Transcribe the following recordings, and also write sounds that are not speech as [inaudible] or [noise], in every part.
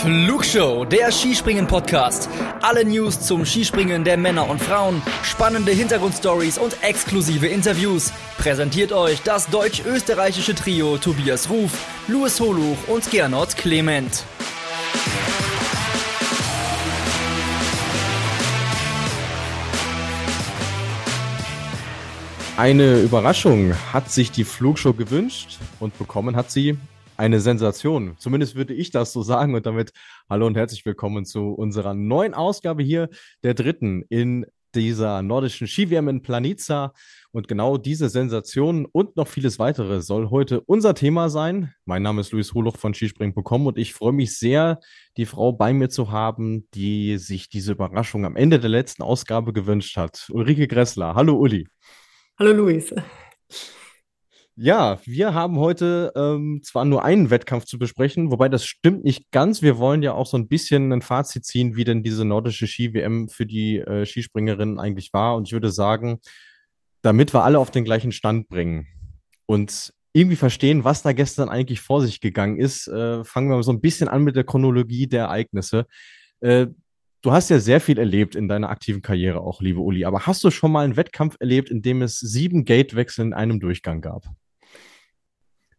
Flugshow, der Skispringen-Podcast. Alle News zum Skispringen der Männer und Frauen, spannende Hintergrundstories und exklusive Interviews. Präsentiert euch das deutsch-österreichische Trio Tobias Ruf, Louis Holuch und Gernot Clement. Eine Überraschung hat sich die Flugshow gewünscht und bekommen hat sie eine Sensation. Zumindest würde ich das so sagen. Und damit hallo und herzlich willkommen zu unserer neuen Ausgabe hier, der dritten in dieser nordischen Ski-WM in Planica. Und genau diese Sensation und noch vieles weitere soll heute unser Thema sein. Mein Name ist Luis Holoch von Skispringen.com und ich freue mich sehr, die Frau bei mir zu haben, die sich diese Überraschung am Ende der letzten Ausgabe gewünscht hat. Ulrike Gressler. Hallo Uli. Hallo Luis. Ja, wir haben heute ähm, zwar nur einen Wettkampf zu besprechen, wobei das stimmt nicht ganz. Wir wollen ja auch so ein bisschen ein Fazit ziehen, wie denn diese nordische Ski-WM für die äh, Skispringerinnen eigentlich war. Und ich würde sagen, damit wir alle auf den gleichen Stand bringen und irgendwie verstehen, was da gestern eigentlich vor sich gegangen ist, äh, fangen wir so ein bisschen an mit der Chronologie der Ereignisse. Äh, Du hast ja sehr viel erlebt in deiner aktiven Karriere auch, liebe Uli. Aber hast du schon mal einen Wettkampf erlebt, in dem es sieben Gatewechsel in einem Durchgang gab?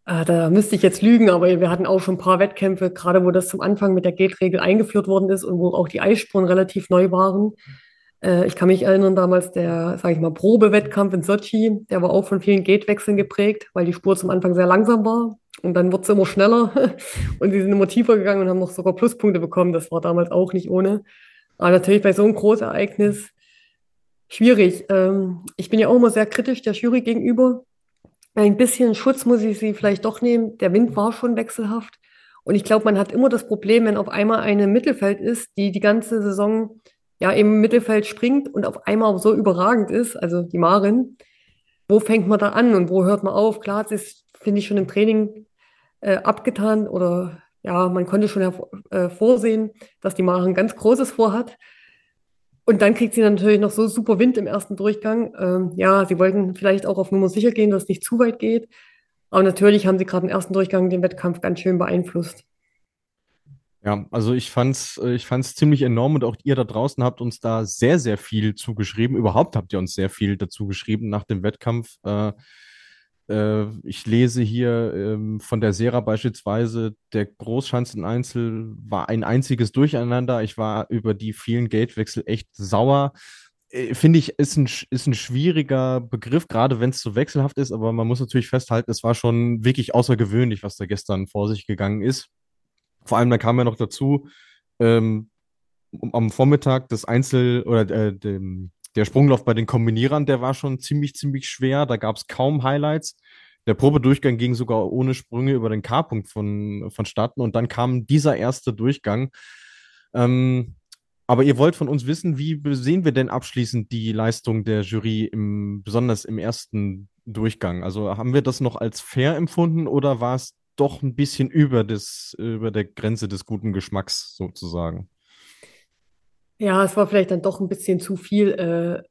Ah, da müsste ich jetzt lügen, aber wir hatten auch schon ein paar Wettkämpfe, gerade wo das zum Anfang mit der Gate-Regel eingeführt worden ist und wo auch die Eisspuren relativ neu waren. Äh, ich kann mich erinnern, damals der, sage ich mal, Probewettkampf in Sochi, der war auch von vielen Gate-Wechseln geprägt, weil die Spur zum Anfang sehr langsam war und dann wurde es immer schneller [laughs] und sie sind immer tiefer gegangen und haben noch sogar Pluspunkte bekommen. Das war damals auch nicht ohne. Aber natürlich bei so einem Großereignis schwierig. Ähm, ich bin ja auch immer sehr kritisch der Jury gegenüber. Ein bisschen Schutz muss ich sie vielleicht doch nehmen. Der Wind war schon wechselhaft. Und ich glaube, man hat immer das Problem, wenn auf einmal eine Mittelfeld ist, die die ganze Saison ja im Mittelfeld springt und auf einmal so überragend ist, also die Marin. Wo fängt man da an und wo hört man auf? Klar, das ist, finde ich, schon im Training äh, abgetan oder ja, man konnte schon äh, vorsehen, dass die Maren ganz Großes vorhat. Und dann kriegt sie natürlich noch so super Wind im ersten Durchgang. Ähm, ja, sie wollten vielleicht auch auf Nummer sicher gehen, dass es nicht zu weit geht. Aber natürlich haben sie gerade im ersten Durchgang den Wettkampf ganz schön beeinflusst. Ja, also ich fand's, äh, ich fand's ziemlich enorm und auch ihr da draußen habt uns da sehr, sehr viel zugeschrieben. Überhaupt habt ihr uns sehr viel dazu geschrieben nach dem Wettkampf. Äh, äh, ich lese hier ähm, von der Sera beispielsweise, der Großschanzeneinzel war ein einziges Durcheinander. Ich war über die vielen Gatewechsel echt sauer. Äh, finde ich, ist ein, ist ein schwieriger Begriff, gerade wenn es so wechselhaft ist, aber man muss natürlich festhalten, es war schon wirklich außergewöhnlich, was da gestern vor sich gegangen ist. Vor allem, da kam ja noch dazu, ähm, am Vormittag das Einzel oder äh, dem, der Sprunglauf bei den Kombinierern, der war schon ziemlich, ziemlich schwer. Da gab es kaum Highlights. Der Probedurchgang ging sogar ohne Sprünge über den K-Punkt von, vonstatten und dann kam dieser erste Durchgang. Ähm, aber ihr wollt von uns wissen, wie sehen wir denn abschließend die Leistung der Jury, im, besonders im ersten Durchgang? Also haben wir das noch als fair empfunden oder war es doch ein bisschen über, des, über der Grenze des guten Geschmacks sozusagen? Ja, es war vielleicht dann doch ein bisschen zu viel. Äh,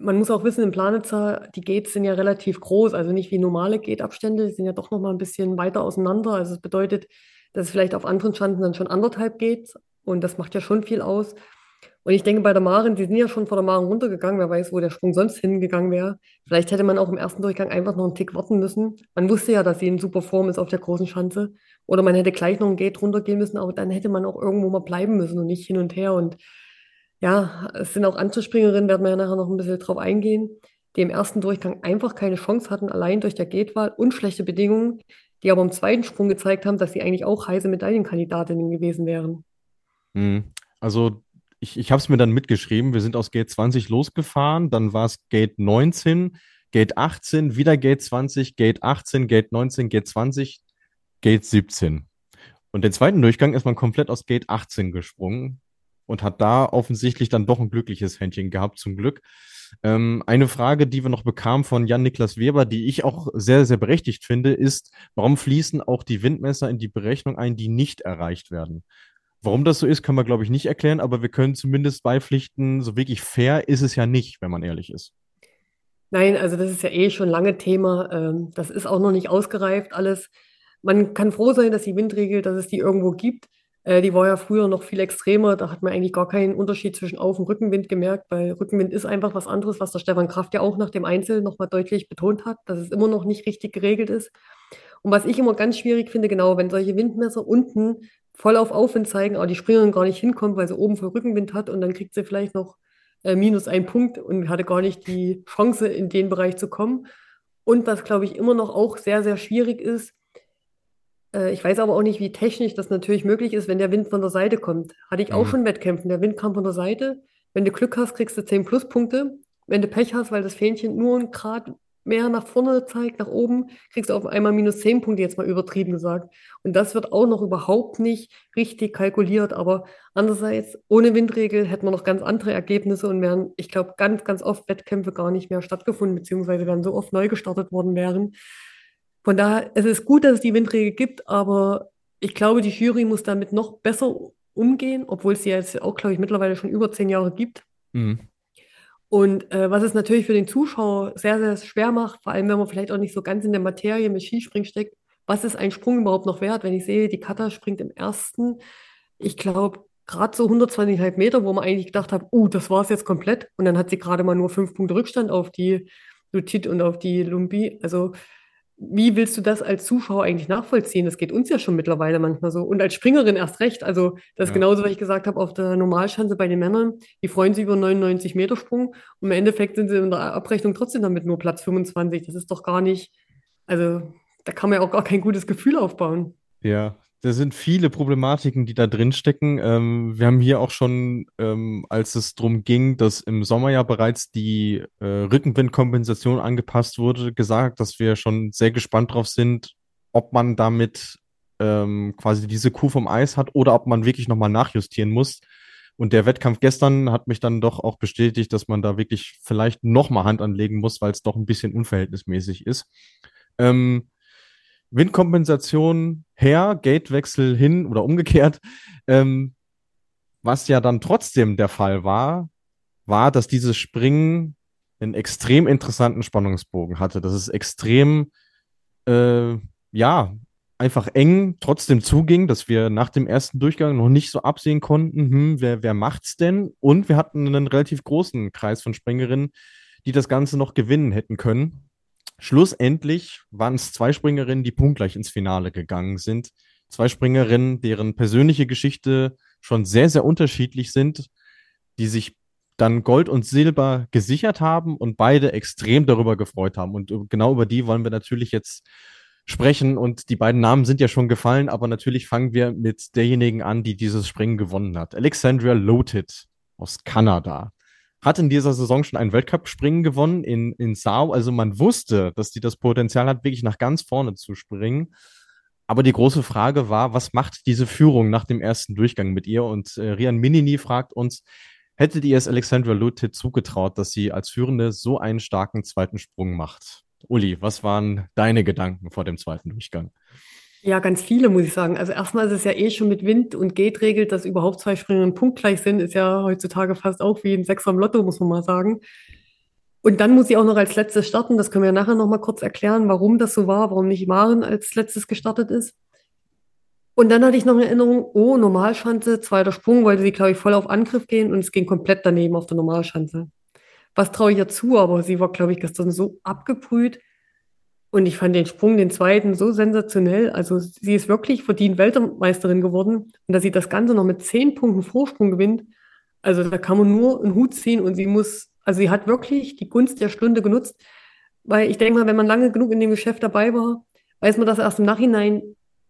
man muss auch wissen, in Planitzer, die Gates sind ja relativ groß, also nicht wie normale Gate-Abstände, die sind ja doch noch mal ein bisschen weiter auseinander. Also es bedeutet, dass es vielleicht auf anderen Schanzen dann schon anderthalb geht und das macht ja schon viel aus. Und ich denke, bei der Maren, die sind ja schon vor der Maren runtergegangen, wer weiß, wo der Sprung sonst hingegangen wäre. Vielleicht hätte man auch im ersten Durchgang einfach noch einen Tick warten müssen. Man wusste ja, dass sie in super Form ist auf der großen Schanze. Oder man hätte gleich noch ein Gate runtergehen müssen, aber dann hätte man auch irgendwo mal bleiben müssen und nicht hin und her. Und ja, es sind auch Anzuspringerinnen, werden wir ja nachher noch ein bisschen drauf eingehen, die im ersten Durchgang einfach keine Chance hatten, allein durch der Gatewahl und schlechte Bedingungen, die aber im zweiten Sprung gezeigt haben, dass sie eigentlich auch heiße Medaillenkandidatinnen gewesen wären. Mhm. Also ich, ich habe es mir dann mitgeschrieben. Wir sind aus Gate 20 losgefahren, dann war es Gate 19, Gate 18, wieder Gate 20, Gate 18, Gate 19, Gate 20, Gate 17. Und den zweiten Durchgang ist man komplett aus Gate 18 gesprungen und hat da offensichtlich dann doch ein glückliches Händchen gehabt, zum Glück. Ähm, eine Frage, die wir noch bekamen von Jan-Niklas Weber, die ich auch sehr, sehr berechtigt finde, ist, warum fließen auch die Windmesser in die Berechnung ein, die nicht erreicht werden? Warum das so ist, können wir, glaube ich, nicht erklären, aber wir können zumindest beipflichten, so wirklich fair ist es ja nicht, wenn man ehrlich ist. Nein, also das ist ja eh schon lange Thema. Ähm, das ist auch noch nicht ausgereift alles. Man kann froh sein, dass die Windregel, dass es die irgendwo gibt. Äh, die war ja früher noch viel extremer. Da hat man eigentlich gar keinen Unterschied zwischen Auf- und Rückenwind gemerkt, weil Rückenwind ist einfach was anderes, was der Stefan Kraft ja auch nach dem Einzel nochmal deutlich betont hat, dass es immer noch nicht richtig geregelt ist. Und was ich immer ganz schwierig finde, genau, wenn solche Windmesser unten voll auf Aufwind zeigen, aber die Springerin gar nicht hinkommt, weil sie oben voll Rückenwind hat und dann kriegt sie vielleicht noch äh, minus einen Punkt und hatte gar nicht die Chance, in den Bereich zu kommen. Und was, glaube ich, immer noch auch sehr, sehr schwierig ist, ich weiß aber auch nicht, wie technisch das natürlich möglich ist, wenn der Wind von der Seite kommt. Hatte ich auch Mhm. schon Wettkämpfen. Der Wind kam von der Seite. Wenn du Glück hast, kriegst du 10 Pluspunkte. Wenn du Pech hast, weil das Fähnchen nur einen Grad mehr nach vorne zeigt, nach oben, kriegst du auf einmal minus 10 Punkte, jetzt mal übertrieben gesagt. Und das wird auch noch überhaupt nicht richtig kalkuliert. Aber andererseits, ohne Windregel hätten wir noch ganz andere Ergebnisse und wären, ich glaube, ganz, ganz oft Wettkämpfe gar nicht mehr stattgefunden, beziehungsweise wären so oft neu gestartet worden wären. Von daher, es ist gut, dass es die Windregel gibt, aber ich glaube, die Jury muss damit noch besser umgehen, obwohl es sie jetzt auch, glaube ich, mittlerweile schon über zehn Jahre gibt. Mhm. Und äh, was es natürlich für den Zuschauer sehr, sehr schwer macht, vor allem wenn man vielleicht auch nicht so ganz in der Materie mit Skispringen steckt, was ist ein Sprung überhaupt noch wert? Wenn ich sehe, die Kata springt im ersten, ich glaube, gerade so 120,5 Meter, wo man eigentlich gedacht hat, uh, das war es jetzt komplett. Und dann hat sie gerade mal nur fünf Punkte Rückstand auf die Lutit und auf die Lumbi. Also wie willst du das als Zuschauer eigentlich nachvollziehen? Das geht uns ja schon mittlerweile manchmal so. Und als Springerin erst recht. Also, das ist Ja. genauso, was ich gesagt habe, auf der Normalschanze bei den Männern. Die freuen sich über 99 Meter Sprung. Und im Endeffekt sind sie in der Abrechnung trotzdem damit nur Platz 25. Das ist doch gar nicht, also, da kann man ja auch gar kein gutes Gefühl aufbauen. Ja, da sind viele Problematiken, die da drin stecken. Ähm, wir haben hier auch schon, ähm, als es darum ging, dass im Sommer ja bereits die äh, Rückenwindkompensation angepasst wurde, gesagt, dass wir schon sehr gespannt drauf sind, ob man damit ähm, quasi diese Kuh vom Eis hat oder ob man wirklich nochmal nachjustieren muss. Und der Wettkampf gestern hat mich dann doch auch bestätigt, dass man da wirklich vielleicht nochmal Hand anlegen muss, weil es doch ein bisschen unverhältnismäßig ist. Ähm, Windkompensation her, Gatewechsel hin oder umgekehrt. Ähm, was ja dann trotzdem der Fall war, war, dass dieses Springen einen extrem interessanten Spannungsbogen hatte. Dass es extrem, äh, ja, einfach eng trotzdem zuging, dass wir nach dem ersten Durchgang noch nicht so absehen konnten, hm, wer, wer macht's denn? Und wir hatten einen relativ großen Kreis von Springerinnen, die das Ganze noch gewinnen hätten können. Schlussendlich waren es zwei Springerinnen, die punktgleich ins Finale gegangen sind. Zwei Springerinnen, deren persönliche Geschichte schon sehr, sehr unterschiedlich sind, die sich dann Gold und Silber gesichert haben und beide extrem darüber gefreut haben. Und genau über die wollen wir natürlich jetzt sprechen. Und die beiden Namen sind ja schon gefallen, aber natürlich fangen wir mit derjenigen an, die dieses Springen gewonnen hat. Alexandria Loted aus Kanada hat in dieser Saison schon ein Weltcup-Springen gewonnen in, in Sao. Also man wusste, dass die das Potenzial hat, wirklich nach ganz vorne zu springen. Aber die große Frage war, was macht diese Führung nach dem ersten Durchgang mit ihr? Und äh, Rian Minini fragt uns, hättet ihr es Alexandra Lutit zugetraut, dass sie als Führende so einen starken zweiten Sprung macht? Uli, was waren deine Gedanken vor dem zweiten Durchgang? Ja, ganz viele, muss ich sagen. Also erstmal ist es ja eh schon mit Wind und Geht regelt, dass überhaupt zwei Springerinnen punktgleich sind, ist ja heutzutage fast auch wie ein Sechser im Lotto, muss man mal sagen. Und dann muss sie auch noch als letztes starten. Das können wir nachher noch mal kurz erklären, warum das so war, warum nicht Maren als letztes gestartet ist. Und dann hatte ich noch eine Erinnerung, oh, Normalschanze, zweiter Sprung, wollte sie, glaube ich, voll auf Angriff gehen und es ging komplett daneben auf der Normalschanze. Was traue ich ihr zu, aber sie war, glaube ich, gestern so abgebrüht. Und ich fand den Sprung, den zweiten, so sensationell. Also sie ist wirklich verdient Weltmeisterin geworden. Und dass sie das Ganze noch mit zehn Punkten Vorsprung gewinnt, also da kann man nur einen Hut ziehen und sie muss, also sie hat wirklich die Gunst der Stunde genutzt. Weil ich denke mal, wenn man lange genug in dem Geschäft dabei war, weiß man das erst im Nachhinein,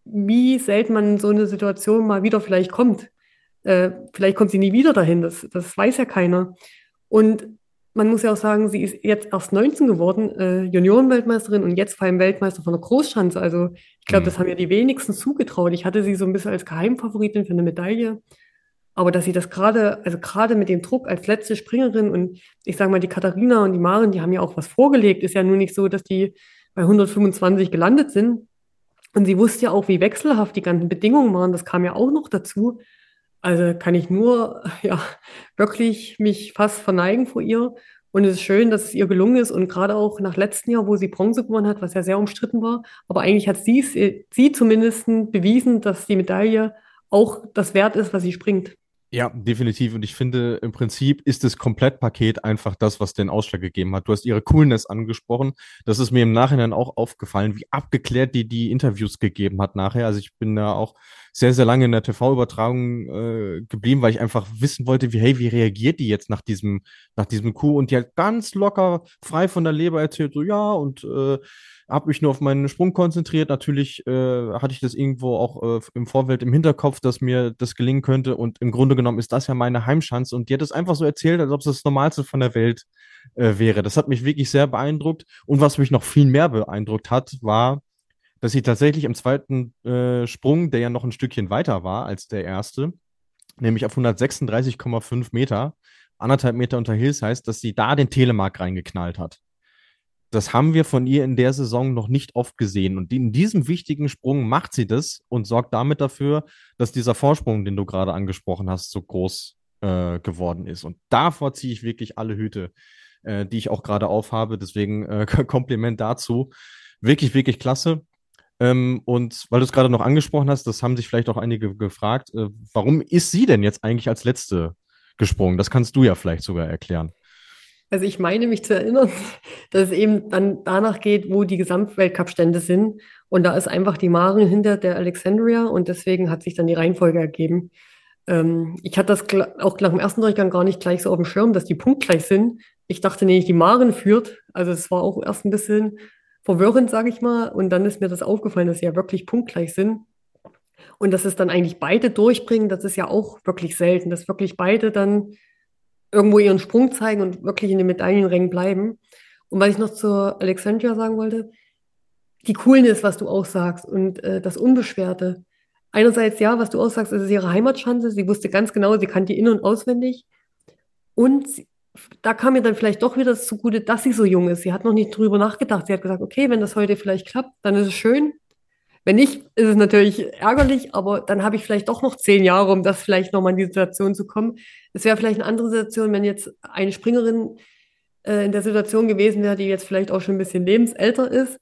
wie selten man in so eine Situation mal wieder vielleicht kommt. Äh, vielleicht kommt sie nie wieder dahin, das, das weiß ja keiner. Und man muss ja auch sagen, sie ist jetzt erst 19 geworden, äh, Juniorenweltmeisterin und jetzt vor allem Weltmeister von der Großschanze. Also ich glaube, Mhm. das haben ja die wenigsten zugetraut. Ich hatte sie so ein bisschen als Geheimfavoritin für eine Medaille. Aber dass sie das gerade, also gerade mit dem Druck als letzte Springerin und ich sage mal, die Katharina und die Maren, die haben ja auch was vorgelegt. Ist ja nur nicht so, dass die bei 125 gelandet sind. Und sie wusste ja auch, wie wechselhaft die ganzen Bedingungen waren. Das kam ja auch noch dazu. Also kann ich nur, [laughs] ja, wirklich mich fast verneigen vor ihr. Und es ist schön, dass es ihr gelungen ist. Und gerade auch nach letztem Jahr, wo sie Bronze gewonnen hat, was ja sehr umstritten war. Aber eigentlich hat sie es, sie zumindest bewiesen, dass die Medaille auch das wert ist, was sie springt. Ja, definitiv. Und ich finde, im Prinzip ist das Komplettpaket einfach das, was den Ausschlag gegeben hat. Du hast ihre Coolness angesprochen. Das ist mir im Nachhinein auch aufgefallen, wie abgeklärt die die Interviews gegeben hat nachher. Also ich bin da auch sehr, sehr lange in der TV-Übertragung äh, geblieben, weil ich einfach wissen wollte, wie, hey, wie reagiert die jetzt nach diesem, nach diesem Coup? Und die hat ganz locker, frei von der Leber erzählt, so ja, und äh, habe mich nur auf meinen Sprung konzentriert. Natürlich äh, hatte ich das irgendwo auch äh, im Vorfeld im Hinterkopf, dass mir das gelingen könnte. Und im Grunde genommen ist das ja meine Heimschanze. Und die hat es einfach so erzählt, als ob es das Normalste von der Welt äh, wäre. Das hat mich wirklich sehr beeindruckt. Und was mich noch viel mehr beeindruckt hat, war, dass sie tatsächlich im zweiten äh, Sprung, der ja noch ein Stückchen weiter war als der erste, nämlich auf 136,5 Meter, anderthalb Meter unter Hills heißt, dass sie da den Telemark reingeknallt hat das haben wir von ihr in der Saison noch nicht oft gesehen. Und in diesem wichtigen Sprung macht sie das und sorgt damit dafür, dass dieser Vorsprung, den du gerade angesprochen hast, so groß äh, geworden ist. Und davor ziehe ich wirklich alle Hüte, äh, die ich auch gerade aufhabe. Deswegen äh, [laughs] Kompliment dazu. Wirklich, wirklich klasse. Ähm, und weil du es gerade noch angesprochen hast, das haben sich vielleicht auch einige gefragt, äh, warum ist sie denn jetzt eigentlich als letzte gesprungen? Das kannst du ja vielleicht sogar erklären. Also ich meine mich zu erinnern, [laughs] dass es eben dann danach geht, wo die Gesamtweltcup-Stände sind. Und da ist einfach die Maren hinter der Alexandria und deswegen hat sich dann die Reihenfolge ergeben. Ähm, ich hatte das auch nach dem ersten Durchgang gar nicht gleich so auf dem Schirm, dass die punktgleich sind. Ich dachte nee, die Maren führt. Also es war auch erst ein bisschen verwirrend, sage ich mal. Und dann ist mir das aufgefallen, dass sie ja wirklich punktgleich sind. Und dass es dann eigentlich beide durchbringen, das ist ja auch wirklich selten, dass wirklich beide dann irgendwo ihren Sprung zeigen und wirklich in den Medaillenrängen bleiben. Und was ich noch zur Alexandria sagen wollte, die Coolness, was du auch sagst und äh, das Unbeschwerte. Einerseits, ja, was du auch sagst, ist ihre Heimatschanze. Sie wusste ganz genau, sie kann die in- und auswendig. Und sie, da kam mir dann vielleicht doch wieder zugute, dass sie so jung ist. Sie hat noch nicht drüber nachgedacht. Sie hat gesagt, okay, wenn das heute vielleicht klappt, dann ist es schön. Wenn nicht, ist es natürlich ärgerlich, aber dann habe ich vielleicht doch noch zehn Jahre, um das vielleicht nochmal in die Situation zu kommen. Es wäre vielleicht eine andere Situation, wenn jetzt eine Springerin äh, in der Situation gewesen wäre, die jetzt vielleicht auch schon ein bisschen lebensälter ist,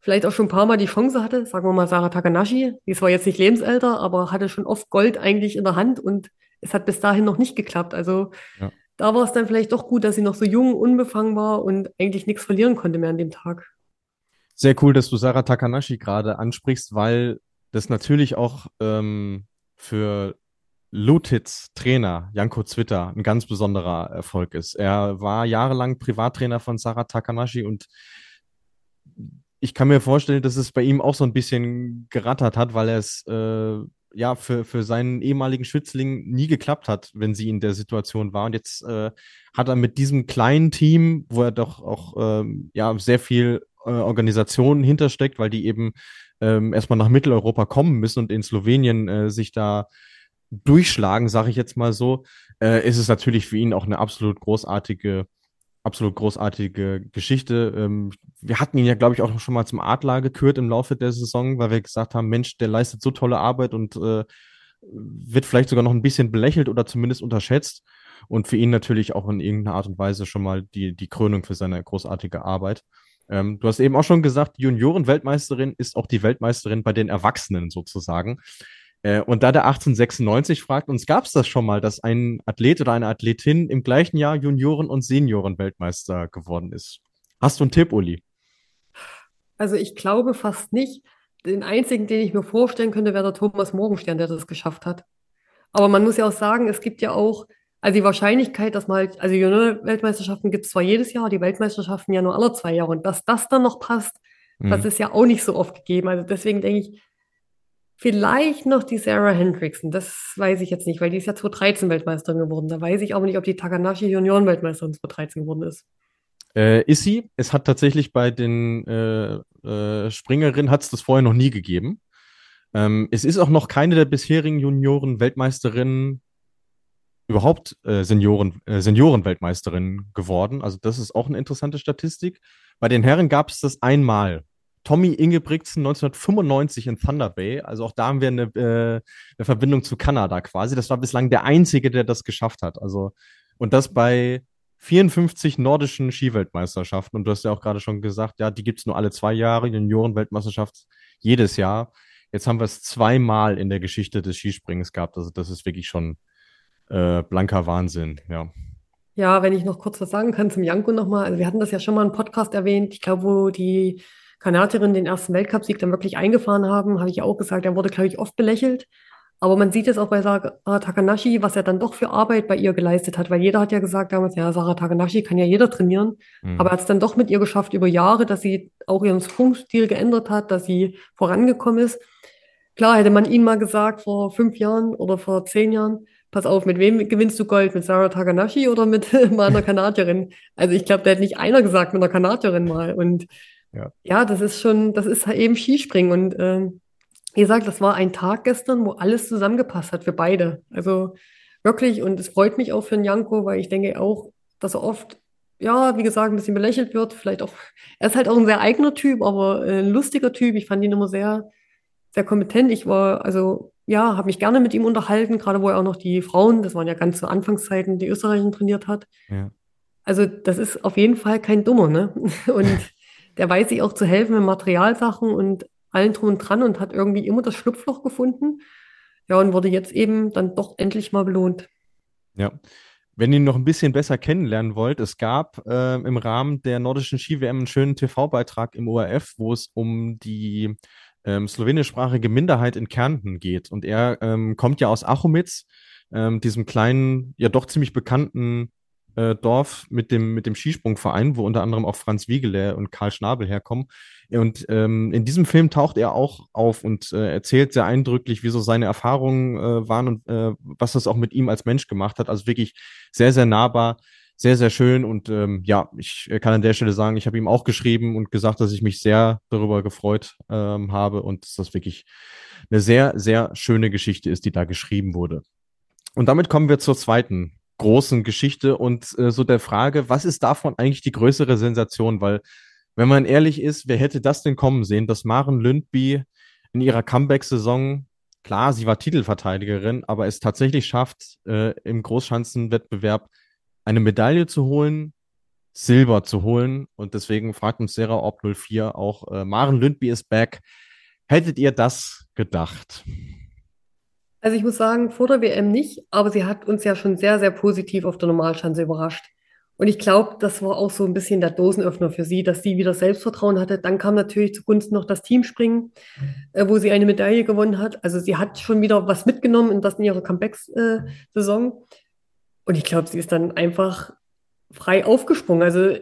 vielleicht auch schon ein paar Mal die Chance hatte, sagen wir mal Sarah Takanashi, die ist zwar jetzt nicht lebensälter, aber hatte schon oft Gold eigentlich in der Hand und es hat bis dahin noch nicht geklappt. Also ja. Da war es dann vielleicht doch gut, dass sie noch so jung, unbefangen war und eigentlich nichts verlieren konnte mehr an dem Tag. Sehr cool, dass du Sarah Takanashi gerade ansprichst, weil das natürlich auch ähm, für Lutitz Trainer Janko Zwitter ein ganz besonderer Erfolg ist. Er war jahrelang Privattrainer von Sarah Takanashi und ich kann mir vorstellen, dass es bei ihm auch so ein bisschen gerattert hat, weil er es äh, ja für, für seinen ehemaligen Schützling nie geklappt hat, wenn sie in der Situation war. Und jetzt äh, hat er mit diesem kleinen Team, wo er doch auch ähm, ja sehr viel äh, Organisationen hintersteckt, weil die eben ähm, erstmal nach Mitteleuropa kommen müssen und in Slowenien äh, sich da durchschlagen, sage ich jetzt mal so, äh, ist es natürlich für ihn auch eine absolut großartige, absolut großartige Geschichte. Ähm, wir hatten ihn ja, glaube ich, auch schon mal zum Adler gekürt im Laufe der Saison, weil wir gesagt haben, Mensch, der leistet so tolle Arbeit und äh, wird vielleicht sogar noch ein bisschen belächelt oder zumindest unterschätzt. Und für ihn natürlich auch in irgendeiner Art und Weise schon mal die, die Krönung für seine großartige Arbeit. Ähm, du hast eben auch schon gesagt, Junioren-Weltmeisterin ist auch die Weltmeisterin bei den Erwachsenen sozusagen. Äh, und da der 1896 fragt, uns gab es das schon mal, dass ein Athlet oder eine Athletin im gleichen Jahr Junioren- und Senioren-Weltmeister geworden ist. Hast du einen Tipp, Uli? Also ich glaube fast nicht. Den einzigen, den ich mir vorstellen könnte, wäre der Thomas Morgenstern, der das geschafft hat. Aber man muss ja auch sagen, es gibt ja auch also die Wahrscheinlichkeit, dass mal, also Junior-Weltmeisterschaften gibt es zwar jedes Jahr, die Weltmeisterschaften ja nur alle zwei Jahre. Und dass das dann noch passt, mhm. das ist ja auch nicht so oft gegeben. Also deswegen denke ich, vielleicht noch die Sarah Hendrickson. Das weiß ich jetzt nicht, weil die ist ja 2013 Weltmeisterin geworden. Da weiß ich aber nicht, ob die Takanashi Junioren-Weltmeisterin 2013 geworden ist. Äh, ist sie. Es hat tatsächlich bei den äh, äh, Springerinnen hat es das vorher noch nie gegeben. Ähm, es ist auch noch keine der bisherigen Junioren-Weltmeisterinnen überhaupt äh, Senioren, äh, Seniorenweltmeisterin geworden. Also das ist auch eine interessante Statistik. Bei den Herren gab es das einmal. Tommy Ingebrigtsen 1995 in Thunder Bay. Also auch da haben wir eine, äh, eine Verbindung zu Kanada quasi. Das war bislang der einzige, der das geschafft hat. Also und das bei 54 nordischen Skiweltmeisterschaften. Und du hast ja auch gerade schon gesagt, ja, die gibt es nur alle zwei Jahre. Juniorenweltmeisterschaft jedes Jahr. Jetzt haben wir es zweimal in der Geschichte des Skispringens gehabt. Also das ist wirklich schon äh, blanker Wahnsinn, ja. Ja, wenn ich noch kurz was sagen kann zum Janko nochmal. Also wir hatten das ja schon mal im Podcast erwähnt. Ich glaube, wo die Kanadierin den ersten Weltcupsieg dann wirklich eingefahren haben, habe ich ja auch gesagt, er wurde, glaube ich, oft belächelt. Aber man sieht es auch bei Sarah Takanashi, was er dann doch für Arbeit bei ihr geleistet hat, weil jeder hat ja gesagt damals, ja, Sarah Takanashi kann ja jeder trainieren, mhm. aber er hat es dann doch mit ihr geschafft über Jahre, dass sie auch ihren Sprungstil geändert hat, dass sie vorangekommen ist. Klar, hätte man ihnen mal gesagt vor fünf Jahren oder vor zehn Jahren, pass auf, mit wem gewinnst du Gold? Mit Sarah Takanashi oder mit [laughs] mal einer Kanadierin? Also ich glaube, da hätte nicht einer gesagt mit einer Kanadierin mal. Und ja, ja das ist schon, das ist halt eben Skispringen und äh, wie gesagt, das war ein Tag gestern, wo alles zusammengepasst hat für beide. Also wirklich, und es freut mich auch für den Janko, weil ich denke auch, dass er oft, ja, wie gesagt, ein bisschen belächelt wird. Vielleicht auch, [laughs] er ist halt auch ein sehr eigener Typ, aber ein lustiger Typ. Ich fand ihn immer sehr, sehr kompetent. Ich war, also, ja, habe mich gerne mit ihm unterhalten, gerade wo er auch noch die Frauen, das waren ja ganz zu Anfangszeiten, die Österreicher trainiert hat. Ja. Also, das ist auf jeden Fall kein Dummer, ne? [laughs] Und der weiß sich auch zu helfen mit Materialsachen und allen drum und dran und hat irgendwie immer das Schlupfloch gefunden. Ja, und wurde jetzt eben dann doch endlich mal belohnt. Ja. Wenn ihr ihn noch ein bisschen besser kennenlernen wollt, es gab äh, im Rahmen der nordischen Ski-WM einen schönen TV-Beitrag im ORF, wo es um die ähm, slowenischsprachige Minderheit in Kärnten geht. Und er ähm, kommt ja aus Achomitz, ähm, diesem kleinen, ja doch ziemlich bekannten äh, Dorf mit dem, mit dem Skisprungverein, wo unter anderem auch Franz Wiegele und Karl Schnabel herkommen. Und ähm, in diesem Film taucht er auch auf und äh, erzählt sehr eindrücklich, wie so seine Erfahrungen äh, waren und äh, was das auch mit ihm als Mensch gemacht hat. Also wirklich sehr, sehr nahbar, sehr, sehr schön. Und ähm, ja, ich kann an der Stelle sagen, ich habe ihm auch geschrieben und gesagt, dass ich mich sehr darüber gefreut ähm, habe und dass das wirklich eine sehr, sehr schöne Geschichte ist, die da geschrieben wurde. Und damit kommen wir zur zweiten großen Geschichte und äh, so der Frage, was ist davon eigentlich die größere Sensation? Weil wenn man ehrlich ist, wer hätte das denn kommen sehen, dass Maren Lündby in ihrer Comeback-Saison, klar, sie war Titelverteidigerin, aber es tatsächlich schafft, äh, im Großschanzenwettbewerb eine Medaille zu holen, Silber zu holen. Und deswegen fragt uns Sarah Ob 04 auch, äh, Maren Lündby ist back. Hättet ihr das gedacht? Also ich muss sagen, vor der WM nicht, aber sie hat uns ja schon sehr, sehr positiv auf der Normalschanze überrascht. Und ich glaube, das war auch so ein bisschen der Dosenöffner für sie, dass sie wieder Selbstvertrauen hatte. Dann kam natürlich zugunsten noch das Teamspringen, äh, wo sie eine Medaille gewonnen hat. Also sie hat schon wieder was mitgenommen in das in ihrer Comeback-Saison. Äh, und ich glaube, sie ist dann einfach frei aufgesprungen. Also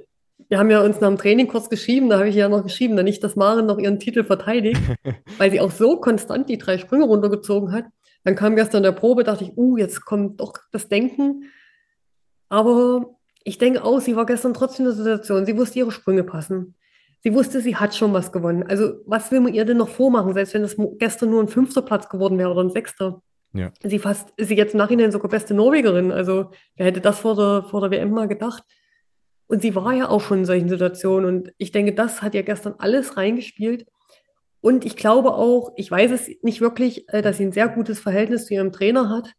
wir haben ja uns nach dem Training kurz geschrieben, da habe ich ja noch geschrieben, dann nicht, dass Maren noch ihren Titel verteidigt, [laughs] weil sie auch so konstant die drei Sprünge runtergezogen hat. Dann kam gestern der Probe, dachte ich, uh, jetzt kommt doch das Denken. Aber ich denke auch, sie war gestern trotzdem in der Situation. Sie wusste, ihre Sprünge passen. Sie wusste, sie hat schon was gewonnen. Also, was will man ihr denn noch vormachen, selbst wenn es gestern nur ein fünfter Platz geworden wäre oder ein sechster? Ja. Sie fast, ist sie jetzt im Nachhinein sogar beste Norwegerin. Also, wer hätte das vor der, vor der WM mal gedacht? Und sie war ja auch schon in solchen Situationen. Und ich denke, das hat ihr gestern alles reingespielt. Und ich glaube auch, ich weiß es nicht wirklich, äh, dass sie ein sehr gutes Verhältnis zu ihrem Trainer hat.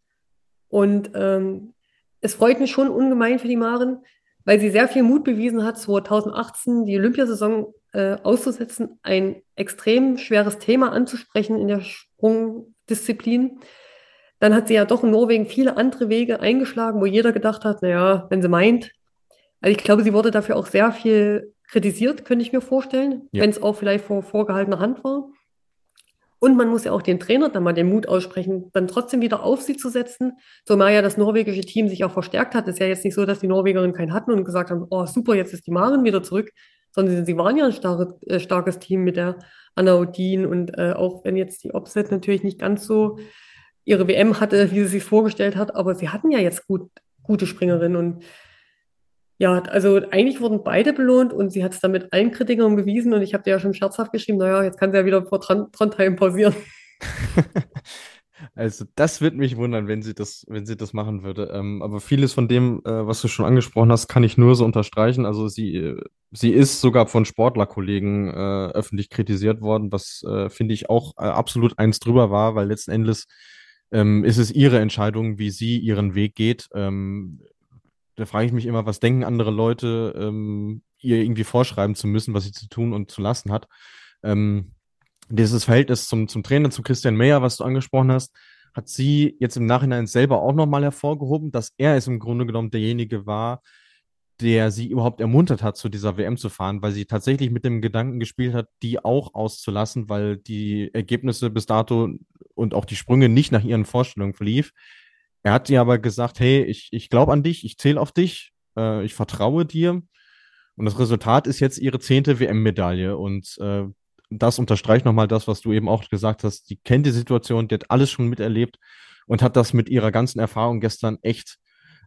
Und ähm, es freut mich schon ungemein für die Maren, weil sie sehr viel Mut bewiesen hat, 2018 die Olympiasaison äh, auszusetzen, ein extrem schweres Thema anzusprechen in der Sprungdisziplin. Dann hat sie ja doch in Norwegen viele andere Wege eingeschlagen, wo jeder gedacht hat, naja, wenn sie meint. Also ich glaube, sie wurde dafür auch sehr viel kritisiert, könnte ich mir vorstellen, ja. wenn es auch vielleicht vor vorgehaltener Hand war. Und man muss ja auch den Trainer dann mal den Mut aussprechen, dann trotzdem wieder auf sie zu setzen. Zumal ja das norwegische Team sich auch verstärkt hat. Es ist ja jetzt nicht so, dass die Norwegerinnen keinen hatten und gesagt haben, oh super, jetzt ist die Maren wieder zurück, sondern sie waren ja ein starke, äh, starkes Team mit der Anna Odin und äh, auch wenn jetzt die Opset natürlich nicht ganz so ihre WM hatte, wie sie sich vorgestellt hat, aber sie hatten ja jetzt gut, gute Springerinnen und ja, also eigentlich wurden beide belohnt und sie hat es dann mit allen Kritikern bewiesen und ich habe dir ja schon scherzhaft geschrieben, naja, jetzt kann sie ja wieder vor Trondheim pausieren. [laughs] Also das würde mich wundern, wenn sie das, wenn sie das machen würde. Ähm, aber vieles von dem, äh, was du schon angesprochen hast, kann ich nur so unterstreichen. Also sie, äh, sie ist sogar von Sportlerkollegen äh, öffentlich kritisiert worden, was äh, finde ich auch äh, absolut eins drüber war, weil letzten Endes ähm, ist es ihre Entscheidung, wie sie ihren Weg geht. Ähm, da frage ich mich immer, was denken andere Leute, ähm, ihr irgendwie vorschreiben zu müssen, was sie zu tun und zu lassen hat. Ähm, dieses Verhältnis zum, zum Trainer, zu Christian Meyer, was du angesprochen hast, hat sie jetzt im Nachhinein selber auch nochmal hervorgehoben, dass er es im Grunde genommen derjenige war, der sie überhaupt ermuntert hat, zu dieser WM zu fahren, weil sie tatsächlich mit dem Gedanken gespielt hat, die auch auszulassen, weil die Ergebnisse bis dato und auch die Sprünge nicht nach ihren Vorstellungen verlief. Er hat ihr aber gesagt, hey, ich, ich glaube an dich, ich zähle auf dich, äh, ich vertraue dir. Und das Resultat ist jetzt ihre zehnte WM-Medaille. Und äh, das unterstreicht nochmal das, was du eben auch gesagt hast. Die kennt die Situation, die hat alles schon miterlebt und hat das mit ihrer ganzen Erfahrung gestern echt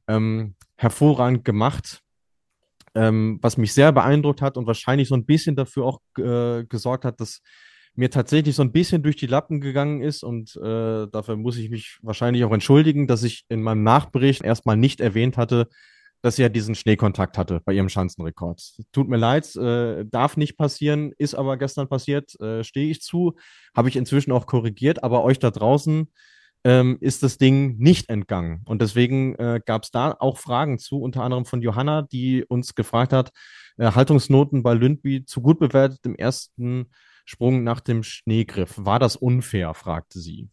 ähm, hervorragend gemacht. Ähm, was mich sehr beeindruckt hat und wahrscheinlich so ein bisschen dafür auch äh, gesorgt hat, dass mir tatsächlich so ein bisschen durch die Lappen gegangen ist und äh, dafür muss ich mich wahrscheinlich auch entschuldigen, dass ich in meinem Nachbericht erstmal nicht erwähnt hatte, dass sie ja diesen Schneekontakt hatte bei ihrem Schanzenrekord. Tut mir leid, äh, darf nicht passieren, ist aber gestern passiert, äh, stehe ich zu, habe ich inzwischen auch korrigiert, aber euch da draußen ähm, ist das Ding nicht entgangen. Und deswegen äh, gab es da auch Fragen zu, unter anderem von Johanna, die uns gefragt hat, äh, Haltungsnoten bei Lündby zu gut bewertet im ersten Sprung nach dem Schneegriff. War das unfair, fragte sie.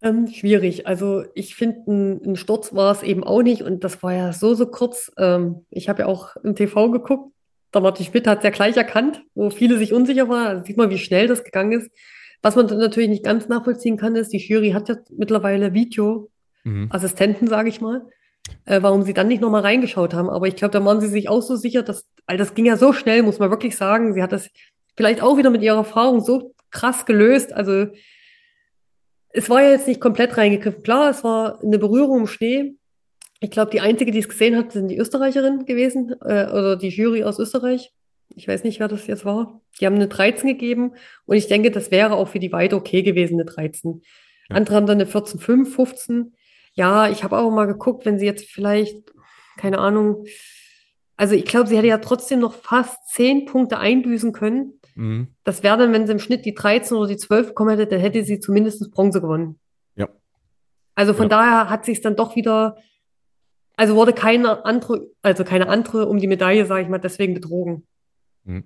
Ähm, schwierig. Also ich finde, ein, ein, Sturz war es eben auch nicht und das war ja so, so kurz. Ähm, ich habe ja auch im TV geguckt. Der Martin Schmidt hat es ja gleich erkannt, wo viele sich unsicher waren. Also sieht man, wie schnell das gegangen ist. Was man natürlich nicht ganz nachvollziehen kann, ist, die Jury hat ja mittlerweile Videoassistenten, mhm. sage ich mal, äh, warum sie dann nicht nochmal reingeschaut haben. Aber ich glaube, da waren sie sich auch so sicher, dass, weil das ging ja so schnell, muss man wirklich sagen. Sie hat das vielleicht auch wieder mit ihrer Erfahrung so krass gelöst. Also es war ja jetzt nicht komplett reingegriffen. Klar, es war eine Berührung im Schnee. Ich glaube, die einzige, die es gesehen hat, sind die Österreicherin gewesen, äh, oder die Jury aus Österreich. Ich weiß nicht, wer das jetzt war. Die haben eine 13 gegeben und ich denke, das wäre auch für die Weite okay gewesen, eine 13. Ja. Andere haben dann eine 14,5, 15. Ja, ich habe auch mal geguckt, wenn sie jetzt vielleicht, keine Ahnung, also ich glaube, sie hätte ja trotzdem noch fast 10 Punkte einbüßen können. Mhm. Das wäre dann, wenn sie im Schnitt die 13 oder die 12 bekommen hätte, dann hätte sie zumindest Bronze gewonnen. Ja. Also von ja. daher hat sich dann doch wieder, also wurde keine andere, also keine andere um die Medaille, sage ich mal, deswegen betrogen. Mhm.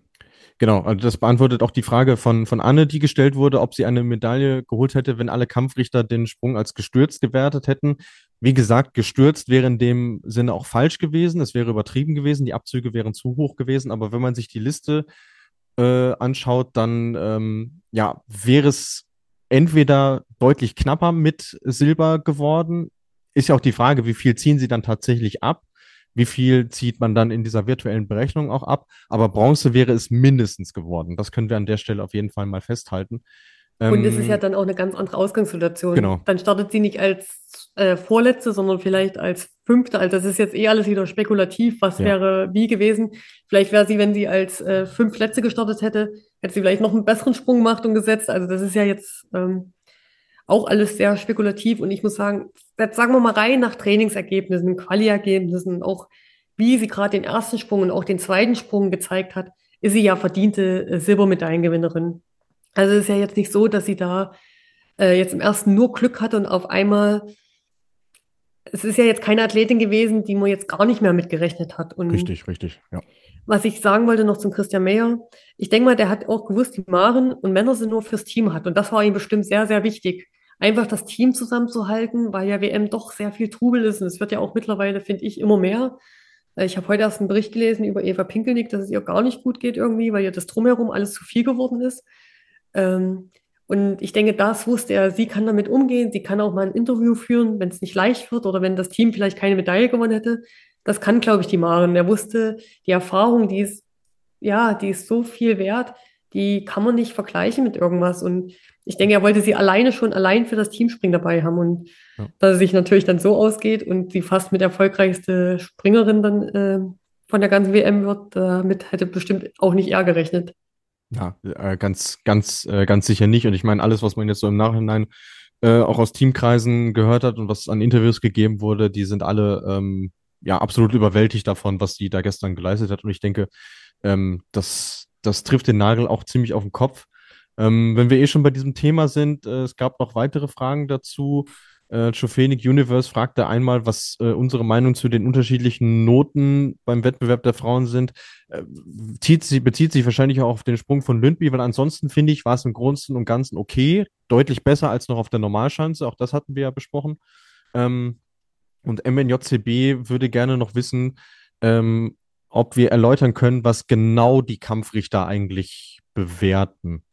Genau, also das beantwortet auch die Frage von, von Anne, die gestellt wurde, ob sie eine Medaille geholt hätte, wenn alle Kampfrichter den Sprung als gestürzt gewertet hätten. Wie gesagt, gestürzt wäre in dem Sinne auch falsch gewesen. Es wäre übertrieben gewesen. Die Abzüge wären zu hoch gewesen. Aber wenn man sich die Liste äh, anschaut, dann ähm, ja, wäre es entweder deutlich knapper mit Silber geworden. Ist ja auch die Frage, wie viel ziehen sie dann tatsächlich ab? Wie viel zieht man dann in dieser virtuellen Berechnung auch ab? Aber Bronze wäre es mindestens geworden. Das können wir an der Stelle auf jeden Fall mal festhalten. Und es ist ja ähm, dann auch eine ganz andere Ausgangssituation. Genau. Dann startet sie nicht als äh, Vorletzte, sondern vielleicht als Fünfte. Also das ist jetzt eh alles wieder spekulativ, was ja. wäre wie gewesen. Vielleicht wäre sie, wenn sie als äh, Fünftletzte gestartet hätte, hätte sie vielleicht noch einen besseren Sprung gemacht und gesetzt. Also das ist ja jetzt ähm, auch alles sehr spekulativ. Und ich muss sagen, jetzt sagen wir mal rein nach Trainingsergebnissen, Quali-Ergebnissen, auch wie sie gerade den ersten Sprung und auch den zweiten Sprung gezeigt hat, ist sie ja verdiente äh, Silbermedaillengewinnerin. Also es ist ja jetzt nicht so, dass sie da äh, jetzt im ersten nur Glück hatte und auf einmal, es ist ja jetzt keine Athletin gewesen, die man jetzt gar nicht mehr mitgerechnet hat. Und richtig, richtig, ja. Was ich sagen wollte noch zum Christian Meyer, ich denke mal, der hat auch gewusst, die Maren und Männer sind nur fürs Team hat. Und das war ihm bestimmt sehr, sehr wichtig. Einfach das Team zusammenzuhalten, weil ja WM doch sehr viel Trubel ist. Und es wird ja auch mittlerweile, finde ich, immer mehr. Äh, ich habe heute erst einen Bericht gelesen über Eva Pinkelnick, dass es ihr gar nicht gut geht irgendwie, weil ihr das drumherum alles zu viel geworden ist. Ähm, und ich denke, das wusste er, sie kann damit umgehen, sie kann auch mal ein Interview führen, wenn es nicht leicht wird oder wenn das Team vielleicht keine Medaille gewonnen hätte. Das kann, glaube ich, die Maren. Er wusste, die Erfahrung, die ist, ja, die ist so viel wert, die kann man nicht vergleichen mit irgendwas. Und ich denke, er wollte sie alleine schon allein für das Teamspringen dabei haben. Und ja. dass es sich natürlich dann so ausgeht und sie fast mit erfolgreichste Springerin dann äh, von der ganzen WM wird, damit hätte bestimmt auch nicht er gerechnet. Ja, äh, ganz, ganz, äh, ganz sicher nicht. Und ich meine, alles, was man jetzt so im Nachhinein äh, auch aus Teamkreisen gehört hat und was an Interviews gegeben wurde, die sind alle ähm, ja absolut überwältigt davon, was die da gestern geleistet hat. Und ich denke, ähm, das, das trifft den Nagel auch ziemlich auf den Kopf. Ähm, wenn wir eh schon bei diesem Thema sind, äh, es gab noch weitere Fragen dazu. Äh, Chofenik Universe fragte einmal, was äh, unsere Meinung zu den unterschiedlichen Noten beim Wettbewerb der Frauen sind. Äh, sie, bezieht sich wahrscheinlich auch auf den Sprung von Lündby, weil ansonsten finde ich, war es im Großen und Ganzen okay, deutlich besser als noch auf der Normalschanze. Auch das hatten wir ja besprochen. Ähm, und MNJCB würde gerne noch wissen, ähm, ob wir erläutern können, was genau die Kampfrichter eigentlich bewerten.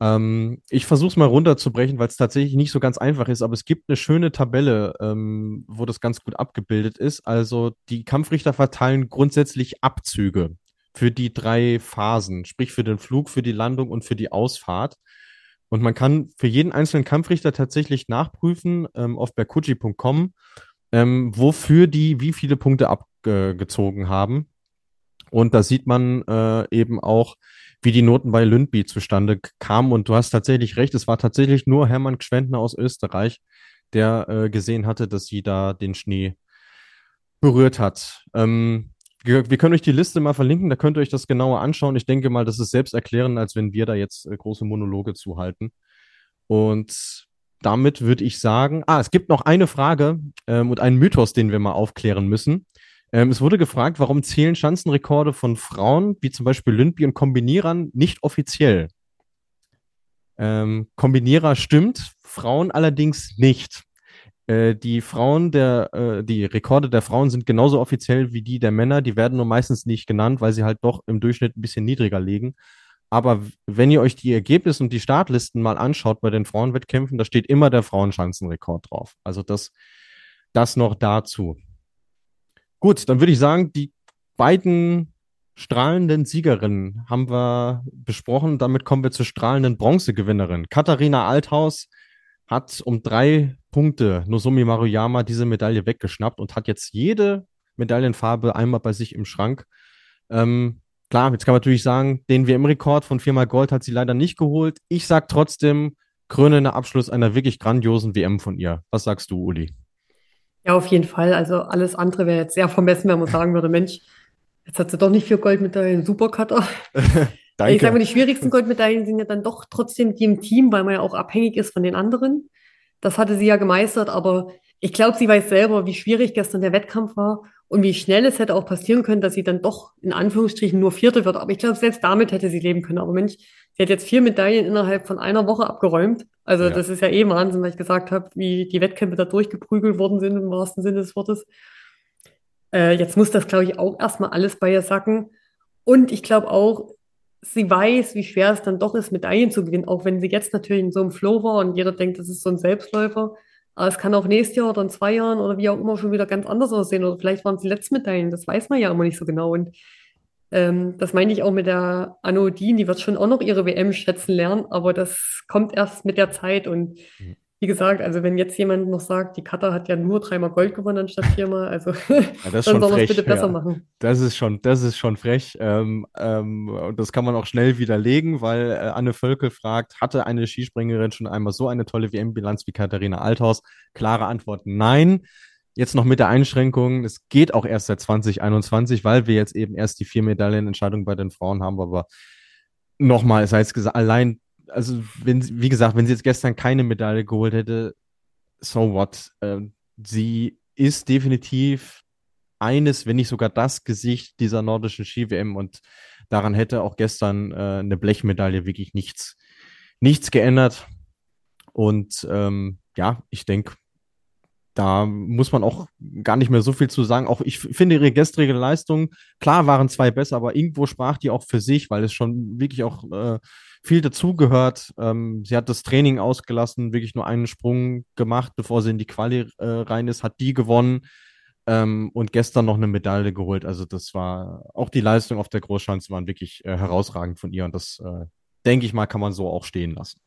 Ähm, ich versuche es mal runterzubrechen, weil es tatsächlich nicht so ganz einfach ist, aber es gibt eine schöne Tabelle, ähm, wo das ganz gut abgebildet ist. Also die Kampfrichter verteilen grundsätzlich Abzüge für die drei Phasen, sprich für den Flug, für die Landung und für die Ausfahrt. Und man kann für jeden einzelnen Kampfrichter tatsächlich nachprüfen ähm, auf berkucci.com, ähm, wofür die wie viele Punkte abgezogen haben. Und da sieht man äh, eben auch, wie die Noten bei Lündby zustande kamen. Und du hast tatsächlich recht, es war tatsächlich nur Hermann Gschwendner aus Österreich, der äh, gesehen hatte, dass sie da den Schnee berührt hat. Ähm, wir, können euch die Liste mal verlinken, da könnt ihr euch das genauer anschauen. Ich denke mal, das ist selbsterklärend, als wenn wir da jetzt äh, große Monologe zuhalten. Und damit würde ich sagen, ah, es gibt noch eine Frage ähm, und einen Mythos, den wir mal aufklären müssen. Ähm, es wurde gefragt, warum zählen Schanzenrekorde von Frauen, wie zum Beispiel Lündby und Kombinierern, nicht offiziell? Ähm, Kombinierer stimmt, Frauen allerdings nicht. Äh, die Frauen der, äh, die Rekorde der Frauen sind genauso offiziell wie die der Männer. Die werden nur meistens nicht genannt, weil sie halt doch im Durchschnitt ein bisschen niedriger liegen. Aber wenn ihr euch die Ergebnisse und die Startlisten mal anschaut bei den Frauenwettkämpfen, da steht immer der Frauenschanzenrekord drauf. Also das, das noch dazu. Gut, dann würde ich sagen, die beiden strahlenden Siegerinnen haben wir besprochen. Damit kommen wir zur strahlenden Bronzegewinnerin. Katharina Althaus hat um drei Punkte Nozomi Maruyama diese Medaille weggeschnappt und hat jetzt jede Medaillenfarbe einmal bei sich im Schrank. Ähm, klar, jetzt kann man natürlich sagen, den WM-Rekord von viermal Gold hat sie leider nicht geholt. Ich sag trotzdem, krönender Abschluss einer wirklich grandiosen WM von ihr. Was sagst du, Uli? Ja, auf jeden Fall. Also alles andere wäre jetzt sehr vermessen, wenn man sagen würde, Mensch, jetzt hat sie doch nicht vier Goldmedaillen, Supercutter. [laughs] Danke. Ich sage mal, die schwierigsten Goldmedaillen sind ja dann doch trotzdem die im Team, weil man ja auch abhängig ist von den anderen. Das hatte sie ja gemeistert, aber ich glaube, sie weiß selber, wie schwierig gestern der Wettkampf war und wie schnell es hätte auch passieren können, dass sie dann doch in Anführungsstrichen nur Vierte wird. Aber ich glaube, selbst damit hätte sie leben können. Aber Mensch, sie hat jetzt vier Medaillen innerhalb von einer Woche abgeräumt. Also ja. das ist ja eh Wahnsinn, weil ich gesagt habe, wie die Wettkämpfe da durchgeprügelt worden sind, im wahrsten Sinne des Wortes. Äh, jetzt muss das, glaube ich, auch erstmal alles bei ihr sacken. Und ich glaube auch, sie weiß, wie schwer es dann doch ist, Medaillen zu gewinnen, auch wenn sie jetzt natürlich in so einem Flow war und jeder denkt, das ist so ein Selbstläufer. Aber es kann auch nächstes Jahr oder in zwei Jahren oder wie auch immer schon wieder ganz anders aussehen. Oder vielleicht waren es die letzten Medaillen. Das weiß man ja immer nicht so genau. Und ähm, das meine ich auch mit der Anodin. Die wird schon auch noch ihre WM schätzen lernen. Aber das kommt erst mit der Zeit. Und mhm wie gesagt, also wenn jetzt jemand noch sagt, die Katar hat ja nur dreimal Gold gewonnen anstatt viermal, also [laughs] ja, dann soll man es bitte besser ja. machen. Das ist schon, das ist schon frech. Ähm, ähm, und das kann man auch schnell widerlegen, weil äh, Anne Völkel fragt, hatte eine Skispringerin schon einmal so eine tolle WM-Bilanz wie Katharina Althaus? Klare Antwort, nein. Jetzt noch mit der Einschränkung, es geht auch erst seit 2021, weil wir jetzt eben erst die vier Medaillenentscheidung bei den Frauen haben, aber nochmal, es heißt allein also wenn, wie gesagt, wenn sie jetzt gestern keine Medaille geholt hätte, so what? Ähm, sie ist definitiv eines, wenn nicht sogar das Gesicht dieser nordischen Ski-WM und daran hätte auch gestern äh, eine Blechmedaille wirklich nichts, nichts geändert. Und ähm, ja, ich denke, da muss man auch gar nicht mehr so viel zu sagen. Auch ich finde ihre gestrige Leistung, klar waren zwei besser, aber irgendwo sprach die auch für sich, weil es schon wirklich auch äh, viel dazugehört. Ähm, sie hat das Training ausgelassen, wirklich nur einen Sprung gemacht, bevor sie in die Quali äh, rein ist, hat die gewonnen ähm, und gestern noch eine Medaille geholt. Also das war auch die Leistung auf der Großschanze waren wirklich äh, herausragend von ihr und das äh, denke ich mal kann man so auch stehen lassen.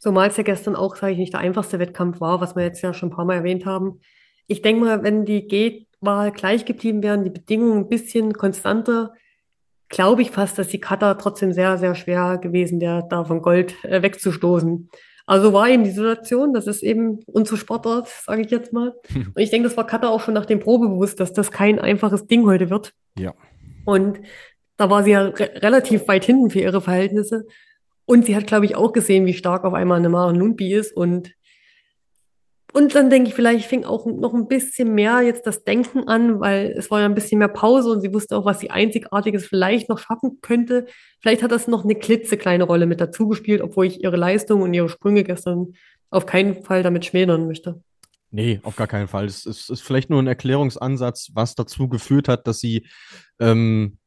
Zumal es ja gestern auch, sage ich nicht, der einfachste Wettkampf war, was wir jetzt ja schon ein paar Mal erwähnt haben. Ich denke mal, wenn die G-Wahl gleich geblieben wären, die Bedingungen ein bisschen konstanter, glaube ich fast, dass die Cutter trotzdem sehr, sehr schwer gewesen wäre, da von Gold äh, wegzustoßen. Also war eben die Situation, das ist eben unser Sportart, sage ich jetzt mal. [laughs] Und ich denke, das war Cutter auch schon nach dem Probe bewusst, dass das kein einfaches Ding heute wird. Ja. Und da war sie ja re relativ weit hinten für ihre Verhältnisse. Und sie hat, glaube ich, auch gesehen, wie stark auf einmal eine Maren Lumpi ist. Und und dann denke ich, vielleicht fing auch noch ein bisschen mehr jetzt das Denken an, weil es war ja ein bisschen mehr Pause und sie wusste auch, was sie Einzigartiges vielleicht noch schaffen könnte. Vielleicht hat das noch eine klitzekleine Rolle mit dazu gespielt, obwohl ich ihre Leistung und ihre Sprünge gestern auf keinen Fall damit schmälern möchte. Nee, auf gar keinen Fall. Es ist, ist vielleicht nur ein Erklärungsansatz, was dazu geführt hat, dass sie ähm,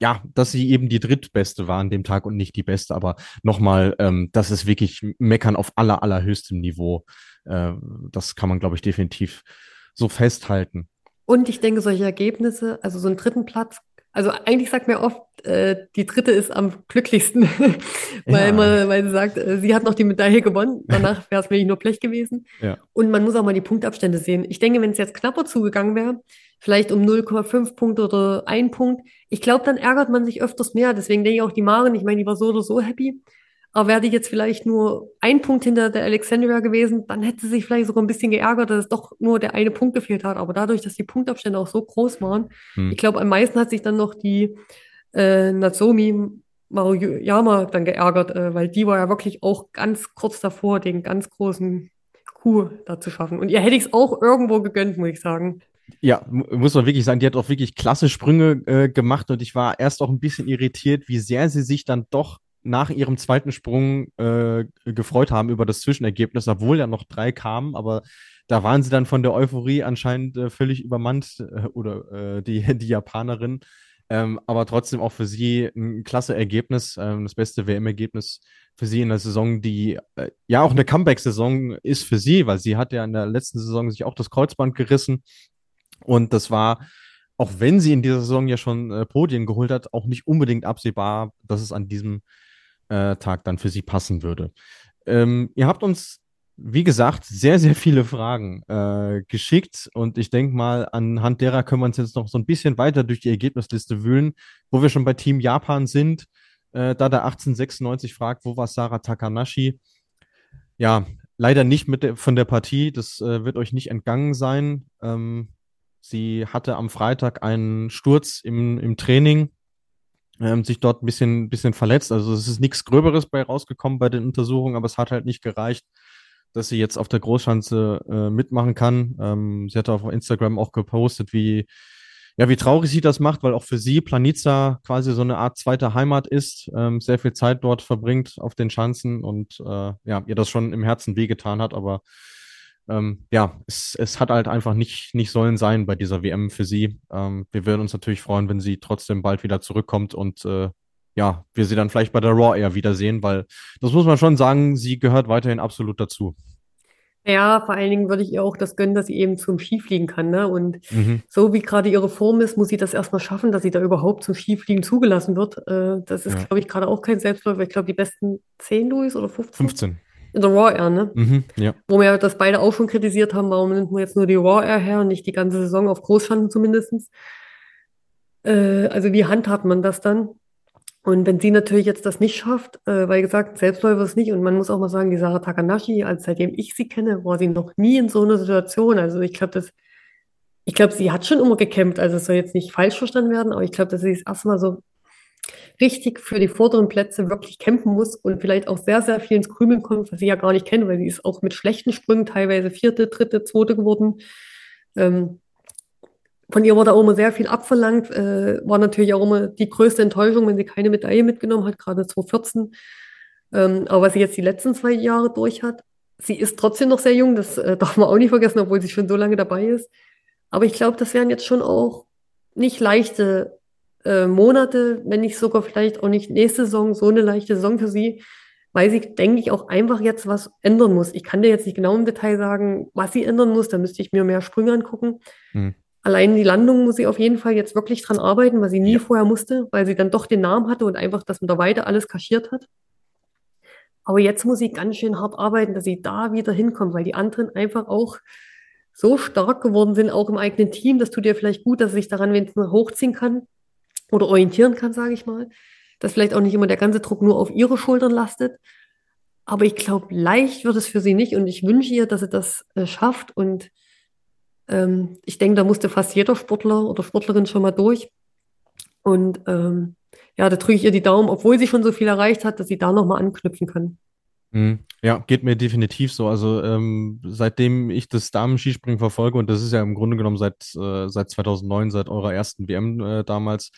ja, dass sie eben die drittbeste war an dem Tag und nicht die beste. Aber nochmal, ähm, das ist wirklich Meckern auf aller, allerhöchstem Niveau. Äh, das kann man, glaube ich, definitiv so festhalten. Und ich denke, solche Ergebnisse, also so einen dritten Platz, also eigentlich sagt mir oft, äh, die dritte ist am glücklichsten, [laughs] weil, ja. man, weil sie sagt, äh, sie hat noch die Medaille gewonnen, danach wäre es wirklich nur Blech gewesen. Ja. Und man muss auch mal die Punktabstände sehen. Ich denke, wenn es jetzt knapper zugegangen wäre, vielleicht um 0,5 Punkte oder ein Punkt. Ich glaube, dann ärgert man sich öfters mehr. Deswegen denke ich auch die Maren, ich meine, die war so oder so happy. Aber wäre die jetzt vielleicht nur ein Punkt hinter der Alexandria gewesen, dann hätte sie sich vielleicht sogar ein bisschen geärgert, dass es doch nur der eine Punkt gefehlt hat. Aber dadurch, dass die Punktabstände auch so groß waren, hm. ich glaube, am meisten hat sich dann noch die äh, Natsomi Maruyama dann geärgert, äh, weil die war ja wirklich auch ganz kurz davor, den ganz großen Coup da zu schaffen. Und ihr hätte ich es auch irgendwo gegönnt, muss ich sagen. Ja, muss man wirklich sagen, die hat auch wirklich klasse Sprünge äh, gemacht und ich war erst auch ein bisschen irritiert, wie sehr sie sich dann doch nach ihrem zweiten Sprung äh, gefreut haben über das Zwischenergebnis, obwohl ja noch drei kamen, aber da waren sie dann von der Euphorie anscheinend äh, völlig übermannt äh, oder äh, die, [laughs] die Japanerin. Ähm, aber trotzdem auch für sie ein klasse Ergebnis, ähm, das beste WM-Ergebnis für sie in der Saison, die äh, ja auch eine Comeback-Saison ist für sie, weil sie hat ja in der letzten Saison sich auch das Kreuzband gerissen und das war, auch wenn sie in dieser Saison ja schon äh, Podien geholt hat, auch nicht unbedingt absehbar, dass es an diesem äh, Tag dann für sie passen würde. Ähm, ihr habt uns, wie gesagt, sehr, sehr viele Fragen äh, geschickt und ich denke mal, anhand derer können wir uns jetzt noch so ein bisschen weiter durch die Ergebnisliste wühlen, wo wir schon bei Team Japan sind. Äh, da der 1896 fragt, wo war Sarah Takanashi? Ja, leider nicht mit der, von der Partie. Das äh, wird euch nicht entgangen sein. Ähm, Sie hatte am Freitag einen Sturz im, im Training, ähm, sich dort ein bisschen, bisschen verletzt. Also es ist nichts Gröberes bei rausgekommen bei den Untersuchungen, aber es hat halt nicht gereicht, dass sie jetzt auf der Großschanze äh, mitmachen kann. Ähm, sie hatte auf Instagram auch gepostet, wie, ja, wie traurig sie das macht, weil auch für sie Planica quasi so eine Art zweite Heimat ist, ähm, sehr viel Zeit dort verbringt auf den Schanzen und äh, ja, ihr das schon im Herzen wehgetan hat, aber ähm, ja, es, es hat halt einfach nicht, nicht sollen sein bei dieser WM für sie. Ähm, wir würden uns natürlich freuen, wenn sie trotzdem bald wieder zurückkommt und äh, ja, wir sie dann vielleicht bei der Raw Air wiedersehen, weil das muss man schon sagen, sie gehört weiterhin absolut dazu. Ja, vor allen Dingen würde ich ihr auch das gönnen, dass sie eben zum Skifliegen kann. Ne? Und mhm. so wie gerade ihre Form ist, muss sie das erstmal schaffen, dass sie da überhaupt zum Skifliegen zugelassen wird. Äh, das ist, ja. glaube ich, gerade auch kein Selbstläufer. Ich glaube, die besten 10 Louis oder 15? 15. In der Raw Air, ne? Mhm, ja. Wo wir das beide auch schon kritisiert haben, warum nimmt man jetzt nur die Raw Air her und nicht die ganze Saison auf Großschanden zumindestens. Äh, also wie handhabt man das dann? Und wenn sie natürlich jetzt das nicht schafft, äh, weil gesagt, Selbstläufer ist nicht, und man muss auch mal sagen, die Sarah Takanashi, als seitdem ich sie kenne, war sie noch nie in so einer Situation. Also ich glaube, das, ich glaube, sie hat schon immer gekämpft, also es soll jetzt nicht falsch verstanden werden, aber ich glaube, dass sie es erstmal so richtig für die vorderen Plätze wirklich kämpfen muss und vielleicht auch sehr, sehr viel ins Krümeln kommt, was sie ja gar nicht kennen, weil sie ist auch mit schlechten Sprüngen teilweise vierte, dritte, zweite geworden. Ähm, von ihr wurde auch immer sehr viel abverlangt, äh, war natürlich auch immer die größte Enttäuschung, wenn sie keine Medaille mitgenommen hat, gerade 2014. Ähm, aber was sie jetzt die letzten zwei Jahre durch hat, sie ist trotzdem noch sehr jung, das äh, [laughs] darf man auch nicht vergessen, obwohl sie schon so lange dabei ist. Aber ich glaube, das wären jetzt schon auch nicht leichte äh, Monate, wenn nicht sogar vielleicht auch nicht nächste Saison so eine leichte Saison für sie, weil sie, denke ich, auch einfach jetzt was ändern muss. Ich kann dir jetzt nicht genau im Detail sagen, was sie ändern muss, da müsste ich mir mehr Sprünge angucken. Mhm. Allein die Landung muss sie auf jeden Fall jetzt wirklich dran arbeiten, was sie nie ja. vorher musste, weil sie dann doch den Namen hatte und einfach das mit der Weide alles kaschiert hat. Aber jetzt muss sie ganz schön hart arbeiten, dass sie da wieder hinkommt, weil die anderen einfach auch so stark geworden sind, auch im eigenen Team. Das tut ihr vielleicht gut, dass sie sich daran wenigstens hochziehen kann oder orientieren kann, sage ich mal. Dass vielleicht auch nicht immer der ganze Druck nur auf ihre Schultern lastet. Aber ich glaube, leicht wird es für sie nicht und ich wünsche ihr, dass sie das äh, schafft. Und ähm, ich denke, da musste fast jeder Sportler oder Sportlerin schon mal durch. Und ähm, ja, da drücke ich ihr die Daumen, obwohl sie schon so viel erreicht hat, dass sie da nochmal anknüpfen kann. Mhm. Ja, geht mir definitiv so. Also ähm, seitdem ich das Damen-Skispringen verfolge, und das ist ja im Grunde genommen seit, äh, seit 2009, seit eurer ersten WM äh, damals,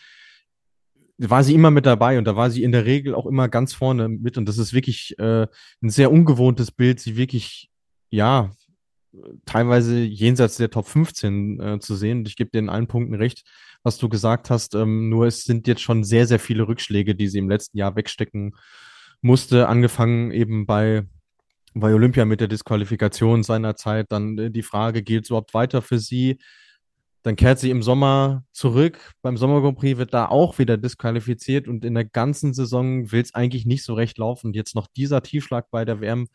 war sie immer mit dabei und da war sie in der Regel auch immer ganz vorne mit. Und das ist wirklich äh, ein sehr ungewohntes Bild, sie wirklich, ja, teilweise jenseits der Top 15 äh, zu sehen. Und ich gebe dir in allen Punkten recht, was du gesagt hast. Ähm, nur es sind jetzt schon sehr, sehr viele Rückschläge, die sie im letzten Jahr wegstecken musste, angefangen eben bei, bei Olympia mit der Disqualifikation seiner Zeit. Dann äh, die Frage, geht es überhaupt weiter für sie? Dann kehrt sie im Sommer zurück. Beim Sommer Grand Prix wird da auch wieder disqualifiziert und in der ganzen Saison will es eigentlich nicht so recht laufen. Und jetzt noch dieser Tiefschlag bei der WM.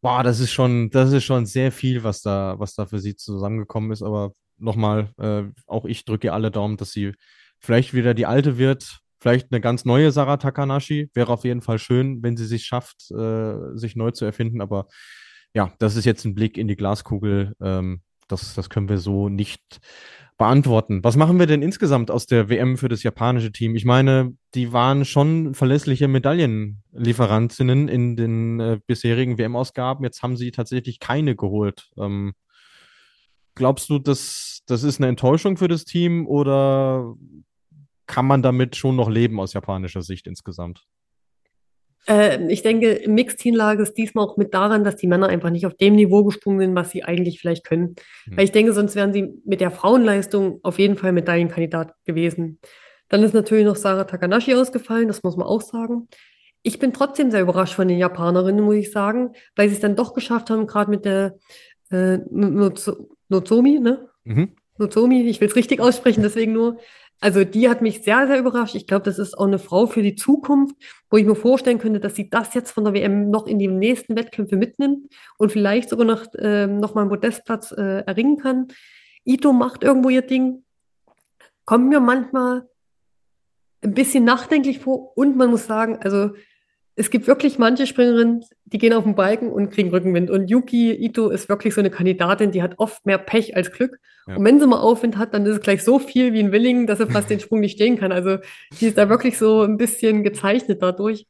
Boah, das ist schon, das ist schon sehr viel, was da, was da für sie zusammengekommen ist. Aber nochmal, äh, auch ich drücke alle Daumen, dass sie vielleicht wieder die alte wird, Vielleicht eine ganz neue Sarah Takanashi. Wäre auf jeden Fall schön, wenn sie sich schafft, äh, sich neu zu erfinden. Aber ja, das ist jetzt ein Blick in die Glaskugel. Ähm, das, das können wir so nicht beantworten. Was machen wir denn insgesamt aus der WM für das japanische Team? Ich meine, die waren schon verlässliche Medaillenlieferantinnen in den äh, bisherigen WM-Ausgaben. Jetzt haben sie tatsächlich keine geholt. Ähm, glaubst du, dass das ist eine Enttäuschung für das Team oder kann man damit schon noch leben aus japanischer Sicht insgesamt? Äh, ich denke, im Mixteam lag es diesmal auch mit daran, dass die Männer einfach nicht auf dem Niveau gesprungen sind, was sie eigentlich vielleicht können. Hm. Weil ich denke, sonst wären sie mit der Frauenleistung auf jeden Fall Medaillenkandidat gewesen. Dann ist natürlich noch Sarah Takanashi ausgefallen, das muss man auch sagen. Ich bin trotzdem sehr überrascht von den Japanerinnen, muss ich sagen, weil sie es dann doch geschafft haben, gerade mit der äh, Nozomi, ne? Mhm. Nozomi, ich will es richtig aussprechen, deswegen nur, also die hat mich sehr, sehr überrascht. Ich glaube, das ist auch eine Frau für die Zukunft, wo ich mir vorstellen könnte, dass sie das jetzt von der WM noch in die nächsten Wettkämpfe mitnimmt und vielleicht sogar noch, äh, noch mal einen Podestplatz äh, erringen kann. Ito macht irgendwo ihr Ding, kommt mir manchmal ein bisschen nachdenklich vor und man muss sagen, also es gibt wirklich manche Springerinnen, die gehen auf den Balken und kriegen Rückenwind. Und Yuki Ito ist wirklich so eine Kandidatin, die hat oft mehr Pech als Glück. Ja. Und wenn sie mal Aufwind hat, dann ist es gleich so viel wie ein Willingen, dass sie fast den Sprung nicht stehen kann. Also die ist da wirklich so ein bisschen gezeichnet dadurch.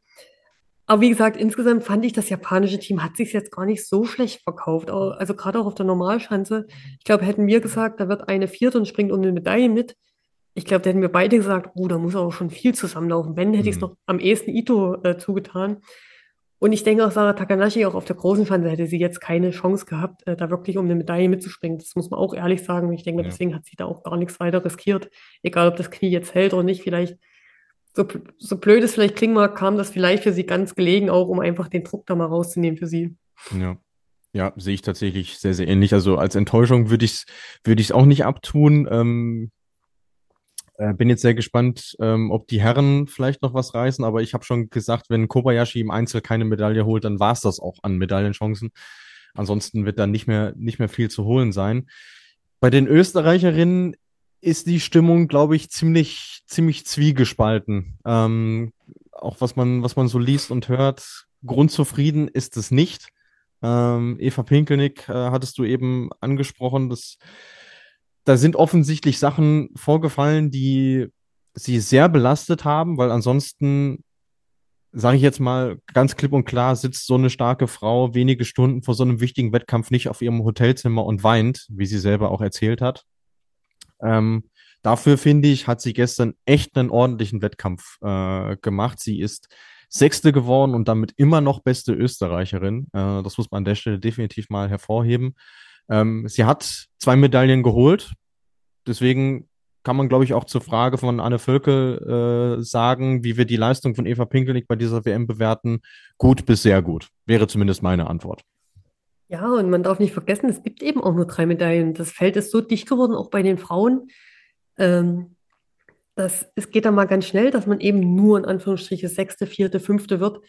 Aber wie gesagt, insgesamt fand ich, das japanische Team hat sich jetzt gar nicht so schlecht verkauft. Also gerade auch auf der Normalschanze. Ich glaube, hätten wir gesagt, da wird eine Vierte und springt um eine Medaille mit, ich glaube, da hätten wir beide gesagt, oh, da muss auch schon viel zusammenlaufen. Wenn, hätte ich es mhm. noch am ehesten Ito äh, zugetan. Und ich denke auch, Sarah Takanashi, auch auf der großen Schanze, hätte sie jetzt keine Chance gehabt, äh, da wirklich um eine Medaille mitzuspringen. Das muss man auch ehrlich sagen. Ich denke, ja. deswegen hat sie da auch gar nichts weiter riskiert. Egal, ob das Knie jetzt hält oder nicht. Vielleicht, so, so blöd es vielleicht klingen mag, kam das vielleicht für sie ganz gelegen, auch um einfach den Druck da mal rauszunehmen für sie. Ja. Ja, sehe ich tatsächlich sehr, sehr ähnlich. Also als Enttäuschung würde ich es würde ich auch nicht abtun. Ähm, äh, bin jetzt sehr gespannt, ähm, ob die Herren vielleicht noch was reißen, aber ich habe schon gesagt, wenn Kobayashi im Einzel keine Medaille holt, dann war es das auch an Medaillenchancen. Ansonsten wird da nicht mehr, nicht mehr viel zu holen sein. Bei den Österreicherinnen ist die Stimmung, glaube ich, ziemlich, ziemlich zwiegespalten. Ähm, auch was man, was man so liest und hört, grundzufrieden ist es nicht. Ähm, Eva Pinkelnick äh, hattest du eben angesprochen, das da sind offensichtlich Sachen vorgefallen, die sie sehr belastet haben, weil ansonsten, sage ich jetzt mal ganz klipp und klar, sitzt so eine starke Frau wenige Stunden vor so einem wichtigen Wettkampf nicht auf ihrem Hotelzimmer und weint, wie sie selber auch erzählt hat. Ähm, dafür finde ich, hat sie gestern echt einen ordentlichen Wettkampf äh, gemacht. Sie ist Sechste geworden und damit immer noch beste Österreicherin. Äh, das muss man an der Stelle definitiv mal hervorheben. Ähm, sie hat zwei Medaillen geholt. Deswegen kann man, glaube ich, auch zur Frage von Anne Völkel äh, sagen, wie wir die Leistung von Eva Pinkelnick bei dieser WM bewerten. Gut bis sehr gut. Wäre zumindest meine Antwort. Ja, und man darf nicht vergessen, es gibt eben auch nur drei Medaillen. Das Feld ist so dicht geworden, auch bei den Frauen. Ähm, dass, es geht da mal ganz schnell, dass man eben nur in Anführungsstriche sechste, vierte, fünfte wird.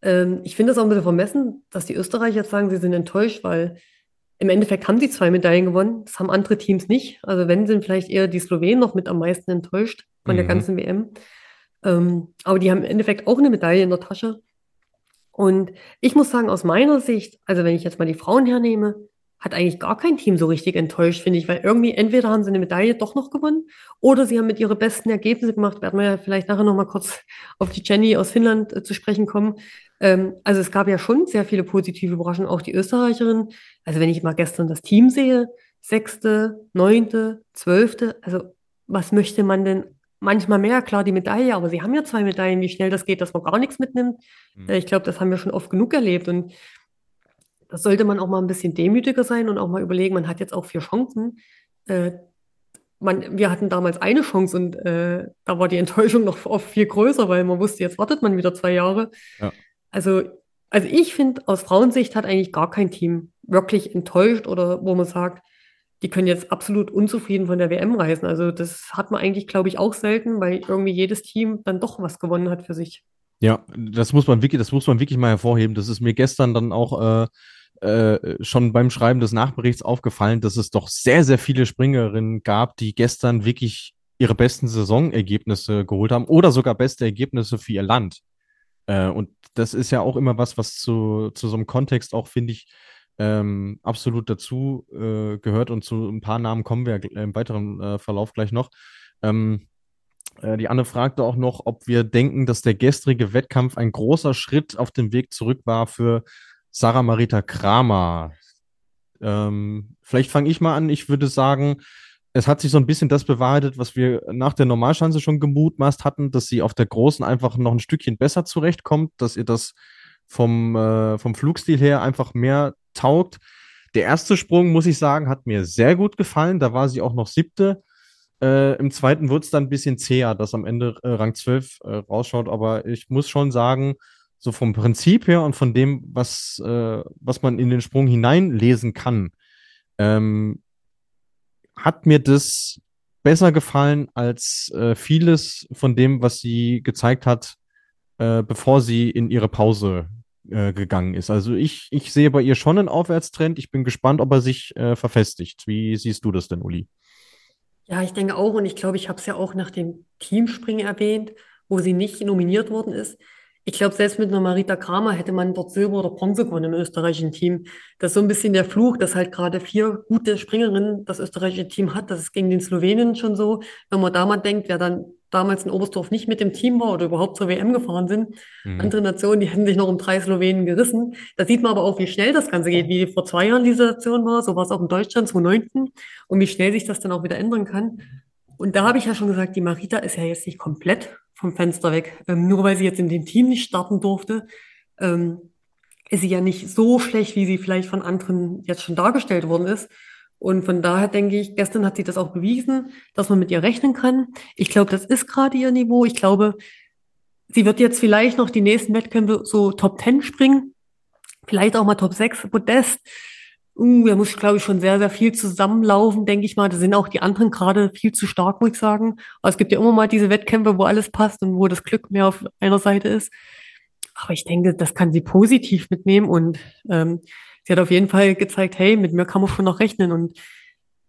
Ähm, ich finde es auch ein bisschen vermessen, dass die Österreicher jetzt sagen, sie sind enttäuscht, weil im Endeffekt haben sie zwei Medaillen gewonnen. Das haben andere Teams nicht. Also wenn, sind vielleicht eher die Slowenen noch mit am meisten enttäuscht von mhm. der ganzen WM. Ähm, aber die haben im Endeffekt auch eine Medaille in der Tasche. Und ich muss sagen, aus meiner Sicht, also wenn ich jetzt mal die Frauen hernehme, hat eigentlich gar kein Team so richtig enttäuscht, finde ich, weil irgendwie entweder haben sie eine Medaille doch noch gewonnen oder sie haben mit ihren besten Ergebnissen gemacht, werden wir ja vielleicht nachher nochmal kurz auf die Jenny aus Finnland äh, zu sprechen kommen, Ähm, also es gab ja schon sehr viele positive Überraschungen, auch die Österreicherin. Also wenn ich mal gestern das Team sehe, sechste, neunte, zwölfte, also was möchte man denn manchmal mehr? Klar, die Medaille, aber sie haben ja zwei Medaillen, wie schnell das geht, dass man gar nichts mitnimmt. Mhm. Ich glaube, das haben wir schon oft genug erlebt und das sollte man auch mal ein bisschen demütiger sein und auch mal überlegen, man hat jetzt auch vier Chancen. Äh, man, wir hatten damals eine Chance und äh, da war die Enttäuschung noch oft viel größer, weil man wusste, jetzt wartet man wieder zwei Jahre. Ja. Also, also ich finde, aus Frauensicht hat eigentlich gar kein Team wirklich enttäuscht oder wo man sagt, die können jetzt absolut unzufrieden von der WM reisen. Also das hat man eigentlich, glaube ich, auch selten, weil irgendwie jedes Team dann doch was gewonnen hat für sich. Ja, das muss man wirklich, das muss man wirklich mal hervorheben. Das ist mir gestern dann auch äh, äh, schon beim Schreiben des Nachberichts aufgefallen, dass es doch sehr, sehr viele Springerinnen gab, die gestern wirklich ihre besten Saisonergebnisse geholt haben oder sogar beste Ergebnisse für ihr Land. Äh, und das ist ja auch immer was, was zu, zu so einem Kontext auch, finde ich, ähm, absolut dazu äh, gehört. Und zu ein paar Namen kommen wir im weiteren äh, Verlauf gleich noch. Ähm, äh, die Anne fragte auch noch, ob wir denken, dass der gestrige Wettkampf ein großer Schritt auf dem Weg zurück war für Sarah Marita Kramer. Ähm, vielleicht fange ich mal an. Ich würde sagen, es hat sich so ein bisschen das bewahrheitet, was wir nach der Normalschanze schon gemutmaßt hatten, dass sie auf der großen einfach noch ein Stückchen besser zurechtkommt, dass ihr das vom, äh, vom Flugstil her einfach mehr taugt. Der erste Sprung, muss ich sagen, hat mir sehr gut gefallen. Da war sie auch noch siebte. Äh, Im zweiten wurde es dann ein bisschen zäher, dass am Ende äh, Rang 12 äh, rausschaut. Aber ich muss schon sagen, so vom Prinzip her und von dem, was, äh, was man in den Sprung hineinlesen kann, ähm, hat mir das besser gefallen als äh, vieles von dem, was sie gezeigt hat, äh, bevor sie in ihre Pause äh, gegangen ist. Also ich, ich sehe bei ihr schon einen Aufwärtstrend. Ich bin gespannt, ob er sich äh, verfestigt. Wie siehst du das denn, Uli? Ja, ich denke auch, und ich glaube, ich habe es ja auch nach dem Teamspringen erwähnt, wo sie nicht nominiert worden ist. Ich glaube, selbst mit einer Marita Kramer hätte man dort Silber oder Bronze gewonnen im österreichischen Team. Das ist so ein bisschen der Fluch, dass halt gerade vier gute Springerinnen das österreichische Team hat. Das ist gegen den Slowenen schon so. Wenn man da mal denkt, wer dann damals in Oberstdorf nicht mit dem Team war oder überhaupt zur WM gefahren sind, mhm. andere Nationen, die hätten sich noch um drei Slowenen gerissen. Da sieht man aber auch, wie schnell das Ganze geht, wie vor zwei Jahren die Situation war. So war es auch in Deutschland 2019 und wie schnell sich das dann auch wieder ändern kann. Und da habe ich ja schon gesagt, die Marita ist ja jetzt nicht komplett vom Fenster weg. Ähm, nur weil sie jetzt in dem Team nicht starten durfte, ähm, ist sie ja nicht so schlecht, wie sie vielleicht von anderen jetzt schon dargestellt worden ist. Und von daher denke ich, gestern hat sie das auch bewiesen, dass man mit ihr rechnen kann. Ich glaube, das ist gerade ihr Niveau. Ich glaube, sie wird jetzt vielleicht noch die nächsten Wettkämpfe so Top 10 springen, vielleicht auch mal Top 6 Podest. Uh, da muss, glaube ich, schon sehr, sehr viel zusammenlaufen, denke ich mal. Da sind auch die anderen gerade viel zu stark, muss ich sagen. Aber es gibt ja immer mal diese Wettkämpfe, wo alles passt und wo das Glück mehr auf einer Seite ist. Aber ich denke, das kann sie positiv mitnehmen und ähm, sie hat auf jeden Fall gezeigt, hey, mit mir kann man schon noch rechnen. Und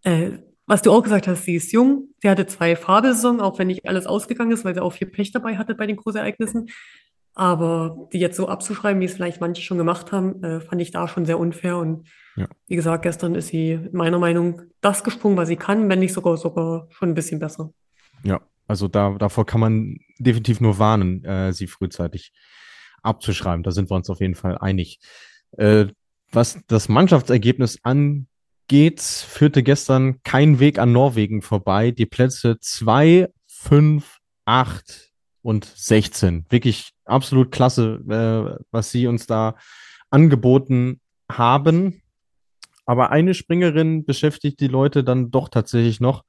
äh, was du auch gesagt hast, sie ist jung. Sie hatte zwei Fahrbesaison, auch wenn nicht alles ausgegangen ist, weil sie auch viel Pech dabei hatte bei den Großereignissen. Aber die jetzt so abzuschreiben, wie es vielleicht manche schon gemacht haben, äh, fand ich da schon sehr unfair. Und ja. wie gesagt, gestern ist sie meiner Meinung das gesprungen, was sie kann, wenn nicht sogar sogar schon ein bisschen besser. Ja, also da, davor kann man definitiv nur warnen, äh, sie frühzeitig abzuschreiben. Da sind wir uns auf jeden Fall einig. Äh, was das Mannschaftsergebnis angeht, führte gestern kein Weg an Norwegen vorbei. Die Plätze 2, 5, 8 und 16. Wirklich absolut klasse, äh, was sie uns da angeboten haben. Aber eine Springerin beschäftigt die Leute dann doch tatsächlich noch.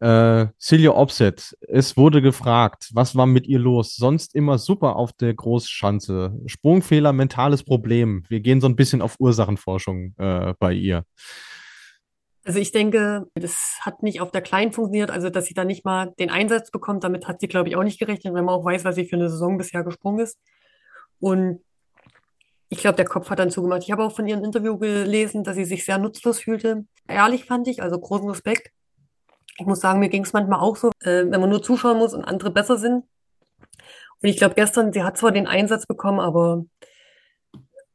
Äh, Celia Opset, es wurde gefragt, was war mit ihr los? Sonst immer super auf der Großschanze. Sprungfehler, mentales Problem. Wir gehen so ein bisschen auf Ursachenforschung äh, bei ihr. Also ich denke, das hat nicht auf der Kleinen funktioniert, also dass sie da nicht mal den Einsatz bekommt, damit hat sie, glaube ich, auch nicht gerechnet, wenn man auch weiß, was sie für eine Saison bisher gesprungen ist. Und ich glaube, der Kopf hat dann zugemacht. Ich habe auch von ihrem Interview gelesen, dass sie sich sehr nutzlos fühlte. Ehrlich fand ich, also großen Respekt. Ich muss sagen, mir ging es manchmal auch so, äh, wenn man nur zuschauen muss und andere besser sind. Und ich glaube, gestern, sie hat zwar den Einsatz bekommen, aber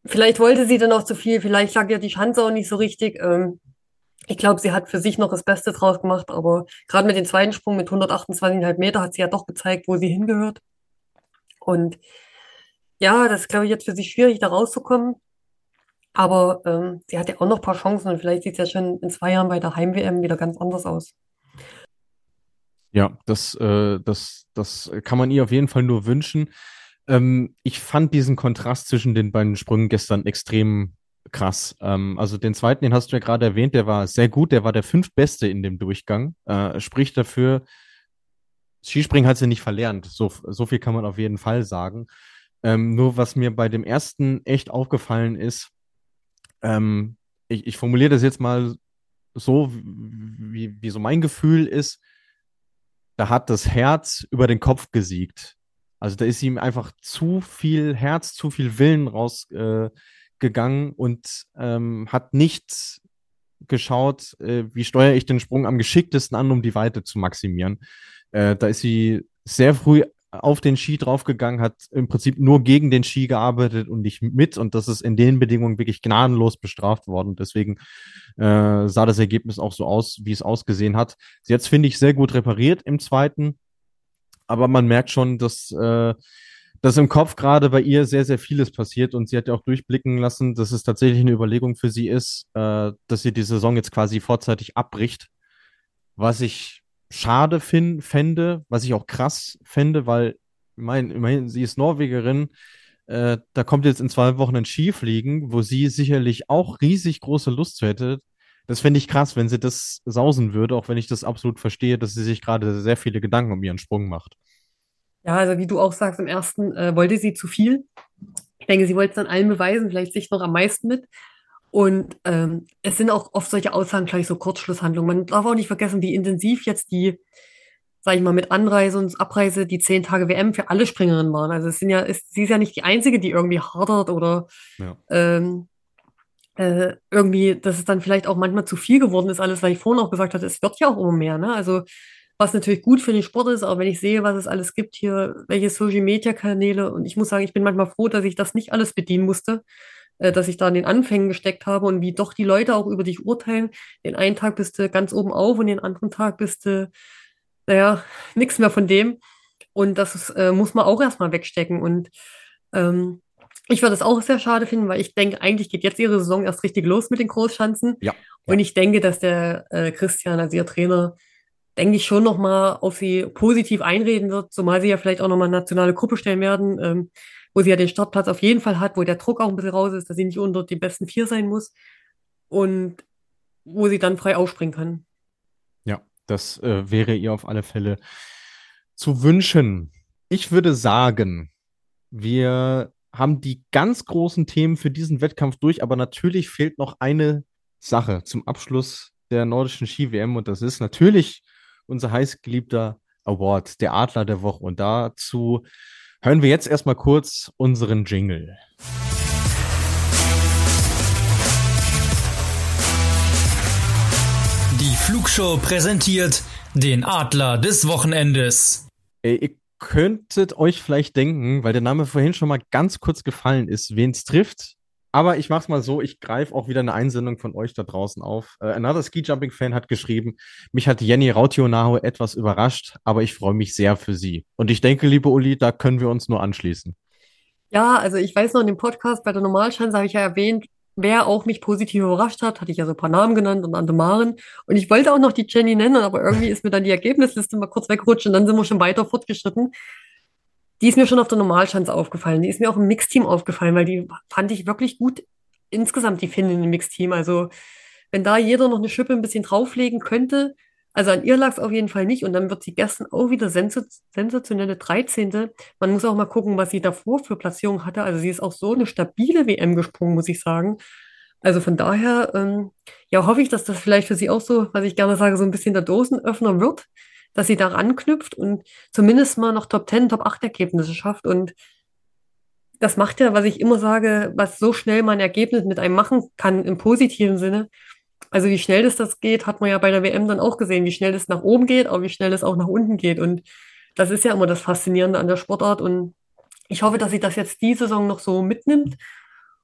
vielleicht wollte sie dann auch zu viel, vielleicht lag ja die Chance auch nicht so richtig. Ähm, ich glaube, sie hat für sich noch das Beste draus gemacht, aber gerade mit dem zweiten Sprung mit 128,5 Meter hat sie ja doch gezeigt, wo sie hingehört. Und Ja, das ist, glaube ich, jetzt für sie schwierig, da rauszukommen. Aber ähm, sie hat ja auch noch ein paar Chancen und vielleicht sieht es ja schon in zwei Jahren bei der Heim-WM wieder ganz anders aus. Ja, das, äh, das, das kann man ihr auf jeden Fall nur wünschen. Ähm, ich fand diesen Kontrast zwischen den beiden Sprüngen gestern extrem krass. Ähm, also den zweiten, den hast du ja gerade erwähnt, der war sehr gut, der war der fünftbeste in dem Durchgang. Äh, spricht dafür, Skispringen hat sie nicht verlernt. So, so viel kann man auf jeden Fall sagen. Ähm, nur was mir bei dem ersten echt aufgefallen ist, ähm, ich, ich formuliere das jetzt mal so, wie, wie so mein Gefühl ist, da hat das Herz über den Kopf gesiegt. Also da ist ihm einfach zu viel Herz, zu viel Willen rausgegangen äh, und ähm, hat nicht geschaut, äh, wie steuere ich den Sprung am geschicktesten an, um die Weite zu maximieren. Äh, da ist sie sehr früh auf den Ski draufgegangen, hat im Prinzip nur gegen den Ski gearbeitet und nicht mit. Und das ist in den Bedingungen wirklich gnadenlos bestraft worden. Deswegen äh, sah das Ergebnis auch so aus, wie es ausgesehen hat. Jetzt finde ich sehr gut repariert im zweiten. Aber man merkt schon, dass, äh, dass im Kopf gerade bei ihr sehr, sehr vieles passiert. Und sie hat ja auch durchblicken lassen, dass es tatsächlich eine Überlegung für sie ist, äh, dass sie die Saison jetzt quasi vorzeitig abbricht. Was ich schade find, fände, was ich auch krass fände, weil, ich meine, immerhin, sie ist Norwegerin. Äh, da kommt jetzt in zwei Wochen ein Skifliegen, wo sie sicherlich auch riesig große Lust zu hätte. Das fände ich krass, wenn sie das sausen würde, auch wenn ich das absolut verstehe, dass sie sich gerade sehr viele Gedanken um ihren Sprung macht. Ja, also wie du auch sagst, im ersten äh, wollte sie zu viel. Ich denke, sie wollte es dann allen beweisen, vielleicht sich noch am meisten mit. Und ähm, es sind auch oft solche Aussagen gleich so Kurzschlusshandlungen. Man darf auch nicht vergessen, wie intensiv jetzt die, sag ich mal, mit Anreise und Abreise die zehn Tage WM für alle Springerinnen waren. Also es sind ja, es, sie ist ja nicht die einzige, die irgendwie hadert oder ja. ähm, äh, irgendwie, dass es dann vielleicht auch manchmal zu viel geworden ist, alles, weil ich vorhin auch gesagt hatte, es wird ja auch immer mehr. Ne? Also was natürlich gut für den Sport ist, aber wenn ich sehe, was es alles gibt hier, welche Social Media Kanäle und ich muss sagen, ich bin manchmal froh, dass ich das nicht alles bedienen musste äh, dass ich da in den Anfängen gesteckt habe und wie doch die Leute auch über dich urteilen. Den einen Tag bist du ganz oben auf und den anderen Tag bist du, naja, nichts mehr von dem. Und das äh, muss man auch erstmal wegstecken. Und ähm, ich würde es auch sehr schade finden, weil ich denke, eigentlich geht jetzt ihre Saison erst richtig los mit den Großschanzen. Ja. Und ich denke, dass der äh, Christian, also ihr Trainer, denke ich, schon nochmal auf sie positiv einreden wird, zumal sie ja vielleicht auch nochmal eine nationale Gruppe stellen werden. Ähm, wo sie ja den Startplatz auf jeden Fall hat, wo der Druck auch ein bisschen raus ist, dass sie nicht unter die besten vier sein muss und wo sie dann frei aufspringen kann. Ja, das äh, wäre ihr auf alle Fälle zu wünschen. Ich würde sagen, wir haben die ganz großen Themen für diesen Wettkampf durch, aber natürlich fehlt noch eine Sache zum Abschluss der nordischen Ski-WM und das ist natürlich unser heißgeliebter Award, der Adler der Woche. Und dazu hören wir jetzt erstmal kurz unseren Jingle. Die Flugshow präsentiert den Adler des Wochenendes. Ey, ihr könntet euch vielleicht denken, weil der Name vorhin schon mal ganz kurz gefallen ist, wen es trifft. Aber ich mach's mal so, ich greife auch wieder eine Einsendung von euch da draußen auf. Uh, Another Ski Jumping Fan hat geschrieben, mich hat Jenny Rautionaho etwas überrascht, aber ich freue mich sehr für sie. Und ich denke, liebe Uli, da können wir uns nur anschließen. Ja, also ich weiß noch in dem Podcast bei der Normalschanze habe ich ja erwähnt, wer auch mich positiv überrascht hat, hatte ich ja so ein paar Namen genannt und Andemaren. Und ich wollte auch noch die Jenny nennen, aber irgendwie ist mir dann die Ergebnisliste mal kurz weggerutscht und dann sind wir schon weiter fortgeschritten die ist mir schon auf der Normalschanze aufgefallen. Die ist mir auch im Mixteam aufgefallen, weil die fand ich wirklich gut insgesamt, die Finnen im Mixteam. Also, wenn da jeder noch eine Schippe ein bisschen drauflegen könnte, also an ihr lag es auf jeden Fall nicht. Und dann wird sie gestern auch wieder sensationelle 13. Man muss auch mal gucken, was sie davor für Platzierung hatte. Also sie ist auch so eine stabile WM gesprungen, muss ich sagen. Also von daher, ähm, ja, hoffe ich, dass das vielleicht für sie auch so, was ich gerne sage, so ein bisschen der Dosenöffner wird dass sie da ranknüpft und zumindest mal noch Top 10, Top 8 Ergebnisse schafft. Und das macht ja, was ich immer sage, was so schnell man Ergebnis mit einem machen kann im positiven Sinne. Also wie schnell das, das geht, hat man ja bei der WM dann auch gesehen, wie schnell es nach oben geht, aber wie schnell es auch nach unten geht. Und das ist ja immer das Faszinierende an der Sportart. Und ich hoffe, dass sie das jetzt die Saison noch so mitnimmt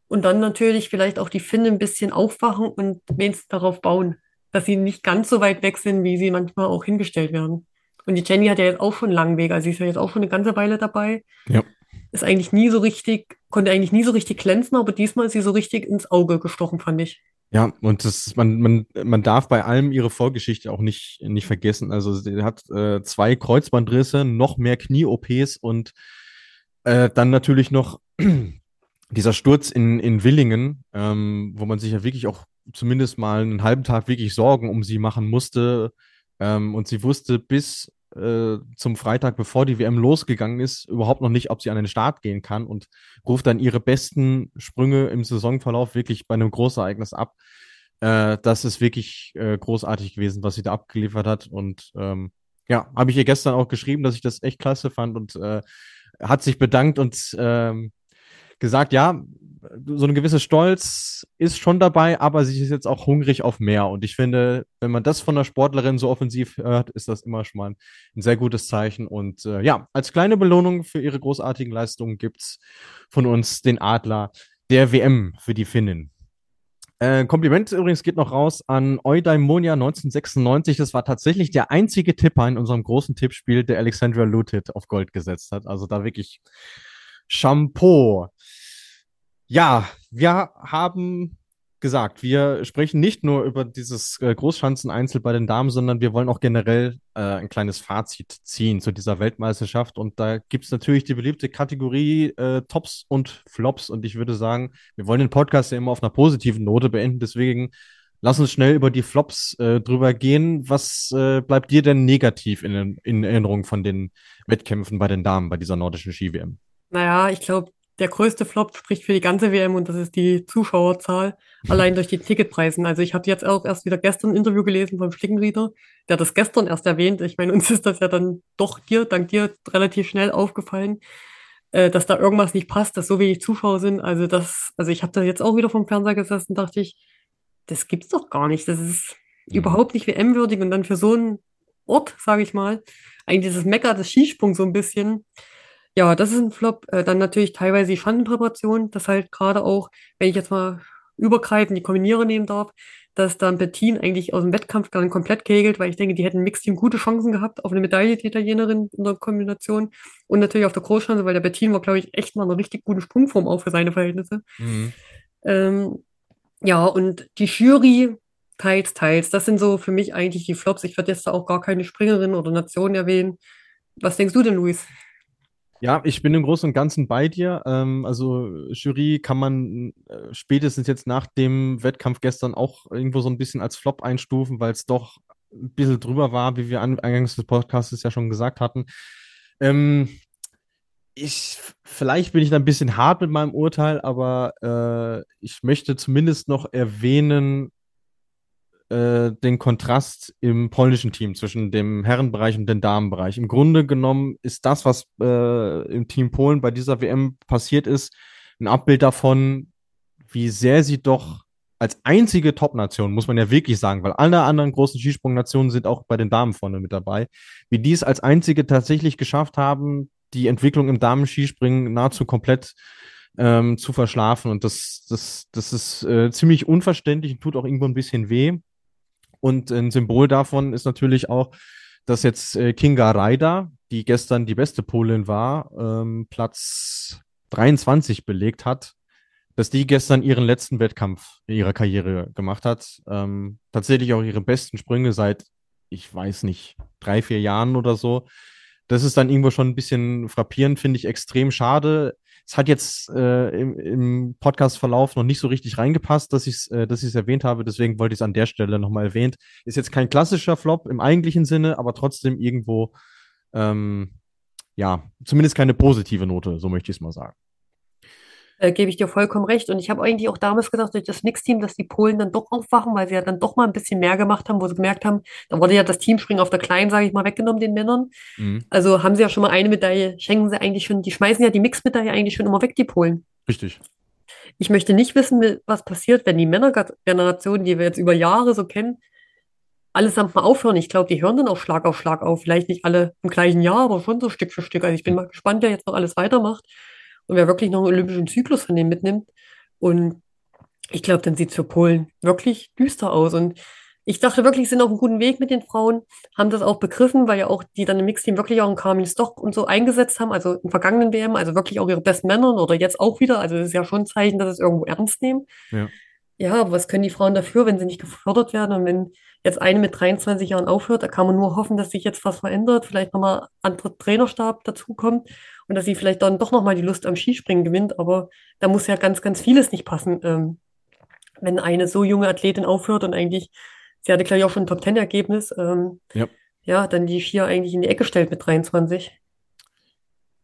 und dann natürlich vielleicht auch die Finnen ein bisschen aufwachen und wenigstens darauf bauen dass sie nicht ganz so weit weg sind, wie sie manchmal auch hingestellt werden. Und die Jenny hat ja jetzt auch schon einen langen Weg, also sie ist ja jetzt auch schon eine ganze Weile dabei. Ja. ist eigentlich nie so richtig, konnte eigentlich nie so richtig glänzen, aber diesmal ist sie so richtig ins Auge gestochen, fand ich. Ja, und das, man, man, man darf bei allem ihre Vorgeschichte auch nicht, nicht vergessen. Also sie hat äh, zwei Kreuzbandrisse, noch mehr Knie-OPs und äh, dann natürlich noch [clears throat] dieser Sturz in, in Willingen, ähm, wo man sich ja wirklich auch zumindest mal einen halben Tag wirklich Sorgen um sie machen musste. Ähm, und sie wusste bis äh, zum Freitag, bevor die WM losgegangen ist, überhaupt noch nicht, ob sie an den Start gehen kann und ruft dann ihre besten Sprünge im Saisonverlauf wirklich bei einem Großereignis ab. Äh, das ist wirklich äh, großartig gewesen, was sie da abgeliefert hat. Und ähm, ja, habe ich ihr gestern auch geschrieben, dass ich das echt klasse fand und äh, hat sich bedankt und ähm, gesagt, ja, so ein gewisser Stolz ist schon dabei, aber sie ist jetzt auch hungrig auf mehr. Und ich finde, wenn man das von einer Sportlerin so offensiv hört, ist das immer schon mal ein, sehr gutes Zeichen. Und äh, ja, als kleine Belohnung für ihre großartigen Leistungen gibt's von uns den Adler der WM für die Finnen. Äh, Kompliment übrigens geht noch raus an Eudaimonia 1996. Das war tatsächlich der einzige Tipper in unserem großen Tippspiel, der Alexandra Lutit auf Gold gesetzt hat. Also da wirklich Shampoo. Ja, wir haben gesagt, wir sprechen nicht nur über dieses äh, Großschanzen-Einzel bei den Damen, sondern wir wollen auch generell äh, ein kleines Fazit ziehen zu dieser Weltmeisterschaft. Und da gibt es natürlich die beliebte Kategorie äh, Tops und Flops. Und ich würde sagen, wir wollen den Podcast ja immer auf einer positiven Note beenden. Deswegen lass uns schnell über die Flops äh, drüber gehen. Was äh, bleibt dir denn negativ in, in Erinnerung von den Wettkämpfen bei den Damen bei dieser nordischen Ski-WM? Naja, ich glaube, der größte Flop spricht für die ganze WM und das ist die Zuschauerzahl, allein durch die Ticketpreisen. Also ich habe jetzt auch erst wieder gestern ein Interview gelesen vom Schlickenrieder, der das gestern erst erwähnt. Ich meine, [laughs] uns ist das ja dann doch dir, dank dir, relativ schnell aufgefallen, äh, dass da irgendwas nicht passt, dass so wenig Zuschauer sind. Also das, also ich habe da jetzt auch wieder vom Fernseher gesessen, dachte ich, das gibt's doch gar nicht. Das ist mhm. überhaupt nicht WM-würdig und dann für so einen Ort, sage ich mal, eigentlich dieses Mecker des Skisprungs so ein bisschen ja, das ist ein Flop. Äh, dann natürlich teilweise die Schandenpräparation, das halt gerade auch, wenn ich jetzt mal übergreifend die Kombiniere nehmen darf, dass dann Bettin eigentlich aus dem Wettkampf gar nicht komplett kegelt, weil ich denke, die hätten im Mixteam gute Chancen gehabt auf eine Medaille, die Italienerin in der Kombination und natürlich auf der Großschanze, weil der Bettin war, glaube ich, echt mal eine richtig gute Sprungform auch für seine Verhältnisse. Mhm. Ähm, ja, und die Jury teils, teils. Das sind so für mich eigentlich die Flops. Ich werde jetzt da auch gar keine Springerin oder Nation erwähnen. Was denkst du denn, Luis? Ja, ich bin im Großen und Ganzen bei dir. Ähm, also Jury kann man äh, spätestens jetzt nach dem Wettkampf gestern auch irgendwo so ein bisschen als Flop einstufen, weil es doch ein bisschen drüber war, wie wir eingangs des Podcasts ja schon gesagt hatten. Ähm, ich, vielleicht bin ich da ein bisschen hart mit meinem Urteil, aber äh, ich möchte zumindest noch erwähnen, äh, den Kontrast im polnischen Team zwischen dem Herrenbereich und dem Damenbereich. Im Grunde genommen ist das, was äh, im Team Polen bei dieser WM passiert ist, ein Abbild davon, wie sehr sie doch als einzige Top-Nation, muss man ja wirklich sagen, weil alle anderen großen Skisprungnationen sind auch bei den Damen vorne mit dabei, wie die es als einzige tatsächlich geschafft haben, die Entwicklung im Damen-Skispringen nahezu komplett ähm, zu verschlafen. Und das, das, das ist äh, ziemlich unverständlich und tut auch irgendwo ein bisschen weh. Und ein Symbol davon ist natürlich auch, dass jetzt äh, Kinga Raida, die gestern die beste Polin war, ähm, Platz 23 belegt hat, dass die gestern ihren letzten Wettkampf in ihrer Karriere gemacht hat. Ähm, tatsächlich auch ihre besten Sprünge seit, ich weiß nicht, drei, vier Jahren oder so. Das ist dann irgendwo schon ein bisschen frappierend, finde ich extrem schade. Es hat jetzt äh, im, im Podcast-Verlauf noch nicht so richtig reingepasst, dass ich es äh, dass ich's erwähnt habe. Deswegen wollte ich es an der Stelle nochmal erwähnt. Ist jetzt kein klassischer Flop im eigentlichen Sinne, aber trotzdem irgendwo, ähm, ja, zumindest keine positive Note, so möchte ich es mal sagen. Äh, gebe ich dir vollkommen recht. Und ich habe eigentlich auch damals gedacht, durch das Mixteam, dass die Polen dann doch aufwachen, weil sie ja dann doch mal ein bisschen mehr gemacht haben, wo sie gemerkt haben, da wurde ja das Teamspringen auf der Kleinen, sage ich mal, weggenommen, den Männern. Mhm. Also haben sie ja schon mal eine Medaille, schenken sie eigentlich schon, die schmeißen ja die Mixmedaille eigentlich schon immer weg, die Polen. Richtig. Ich möchte nicht wissen, was passiert, wenn die Männergeneration, die wir jetzt über Jahre so kennen, allesamt mal aufhören. Ich glaube, die hören dann auch Schlag auf Schlag auf. Vielleicht nicht alle im gleichen Jahr, aber schon so Stück für Stück. Also ich bin mal gespannt, wer jetzt noch alles weitermacht und wer wirklich noch einen olympischen Zyklus von dem mitnimmt. Und ich glaube, dann sieht es für Polen wirklich düster aus. Und ich dachte wirklich, sie sind auf einem guten Weg mit den Frauen, haben das auch begriffen, weil ja auch die dann im Mixteam wirklich auch einen Carmen Stock und so eingesetzt haben, also im vergangenen WM, also wirklich auch ihre besten Männer oder jetzt auch wieder. Also das ist ja schon ein Zeichen, dass sie es irgendwo ernst nehmen. Ja. Ja, aber was können die Frauen dafür, wenn sie nicht gefördert werden? Und wenn jetzt eine mit 23 Jahren aufhört, da kann man nur hoffen, dass sich jetzt was verändert, vielleicht nochmal andere Trainerstab dazukommt und dass sie vielleicht dann doch nochmal die Lust am Skispringen gewinnt. Aber da muss ja ganz, ganz vieles nicht passen. Ähm, wenn eine so junge Athletin aufhört und eigentlich, sie hatte, glaube ich, auch schon ein Top-Ten-Ergebnis, ähm, Ja. ja, dann die Skier eigentlich in die Ecke stellt mit 23.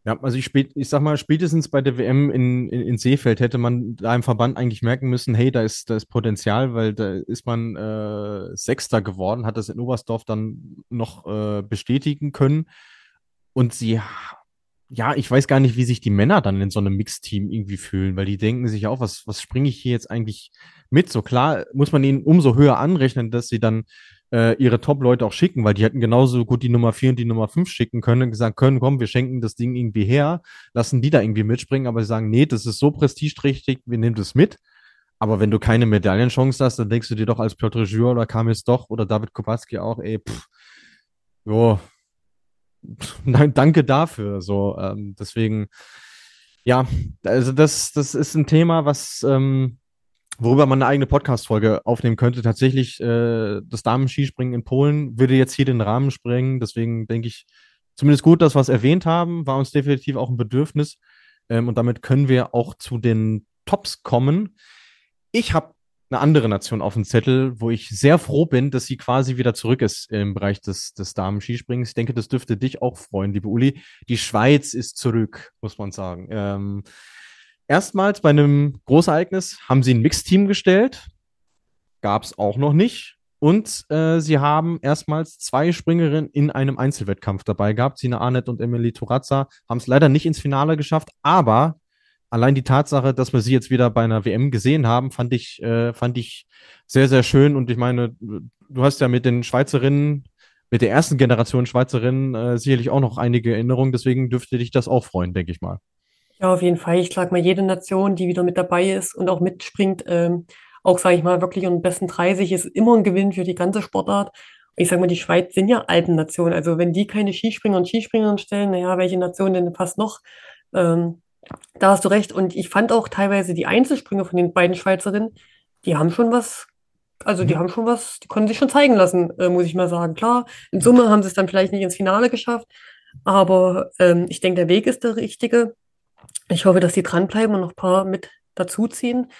Ja, also ich, spät, ich sag mal, spätestens bei der WM in, in, in Seefeld hätte man da im Verband eigentlich merken müssen, hey, da ist, da ist Potenzial, weil da ist man äh, Sechster geworden, hat das in Oberstdorf dann noch äh, bestätigen können. Und sie, ja, ich weiß gar nicht, wie sich die Männer dann in so einem Mixteam irgendwie fühlen, weil die denken sich auch, was, was springe ich hier jetzt eigentlich mit? So klar muss man ihnen umso höher anrechnen, dass sie dann äh, ihre Top-Leute auch schicken, weil die hätten genauso gut die Nummer 4 und die Nummer 5 schicken können und gesagt können, komm, wir schenken das Ding irgendwie her, lassen die da irgendwie mitspringen, aber sie sagen, nee, das ist so prestigeträchtig, wir nehmen das mit. Aber wenn du keine Medaillenchance hast, dann denkst du dir doch als Piotr Jur oder Kamis doch oder David Kubacki auch, ey, pff, jo, nein, danke dafür. So, ähm, deswegen, ja, also das, das ist ein Thema, was, ähm, worüber man eine eigene Podcast-Folge aufnehmen könnte. Tatsächlich, äh, das Damen-Skispringen in Polen würde jetzt hier den Rahmen sprengen. Deswegen denke ich, zumindest gut, dass wir es erwähnt haben, war uns definitiv auch ein Bedürfnis. Ähm, und damit können wir auch zu den Tops kommen. Ich habe eine andere Nation auf dem Zettel, wo ich sehr froh bin, dass sie quasi wieder zurück ist im Bereich des, des Damen-Skisprings. Ich denke, das dürfte dich auch freuen, liebe Uli. Die Schweiz ist zurück, muss man sagen. Ähm, erstmals bei einem Großereignis haben sie ein Mixteam gestellt. Gab es auch noch nicht. Und äh, sie haben erstmals zwei Springerinnen in einem Einzelwettkampf dabei gehabt. Sina Arnett und Emily Turazza haben es leider nicht ins Finale geschafft, aber allein die Tatsache, dass wir sie jetzt wieder bei einer WM gesehen haben, fand ich, äh, fand ich sehr, sehr schön. Und ich meine, du hast ja mit den Schweizerinnen, mit der ersten Generation Schweizerinnen äh, sicherlich auch noch einige Erinnerungen. Deswegen dürfte dich das auch freuen, denke ich mal. Ja, auf jeden Fall. Ich schlage mal jede Nation, die wieder mit dabei ist und auch mitspringt, ähm, auch, sage ich mal, wirklich um besten 30 ist immer ein Gewinn für die ganze Sportart. Ich sage mal, die Schweiz sind ja Alpennation. Also wenn die keine Skispringer und Skispringerinnen stellen, naja, welche Nation denn fast noch? Ähm, da hast du recht. Und ich fand auch teilweise die Einzelspringer von den beiden Schweizerinnen, die haben schon was, also die Mhm. haben schon was, die konnten sich schon zeigen lassen, äh, muss ich mal sagen. Klar, in Summe haben sie es dann vielleicht nicht ins Finale geschafft, aber ähm, ich denke, der Weg ist der richtige. Ich hoffe, dass die dranbleiben und noch ein paar mit dazuziehen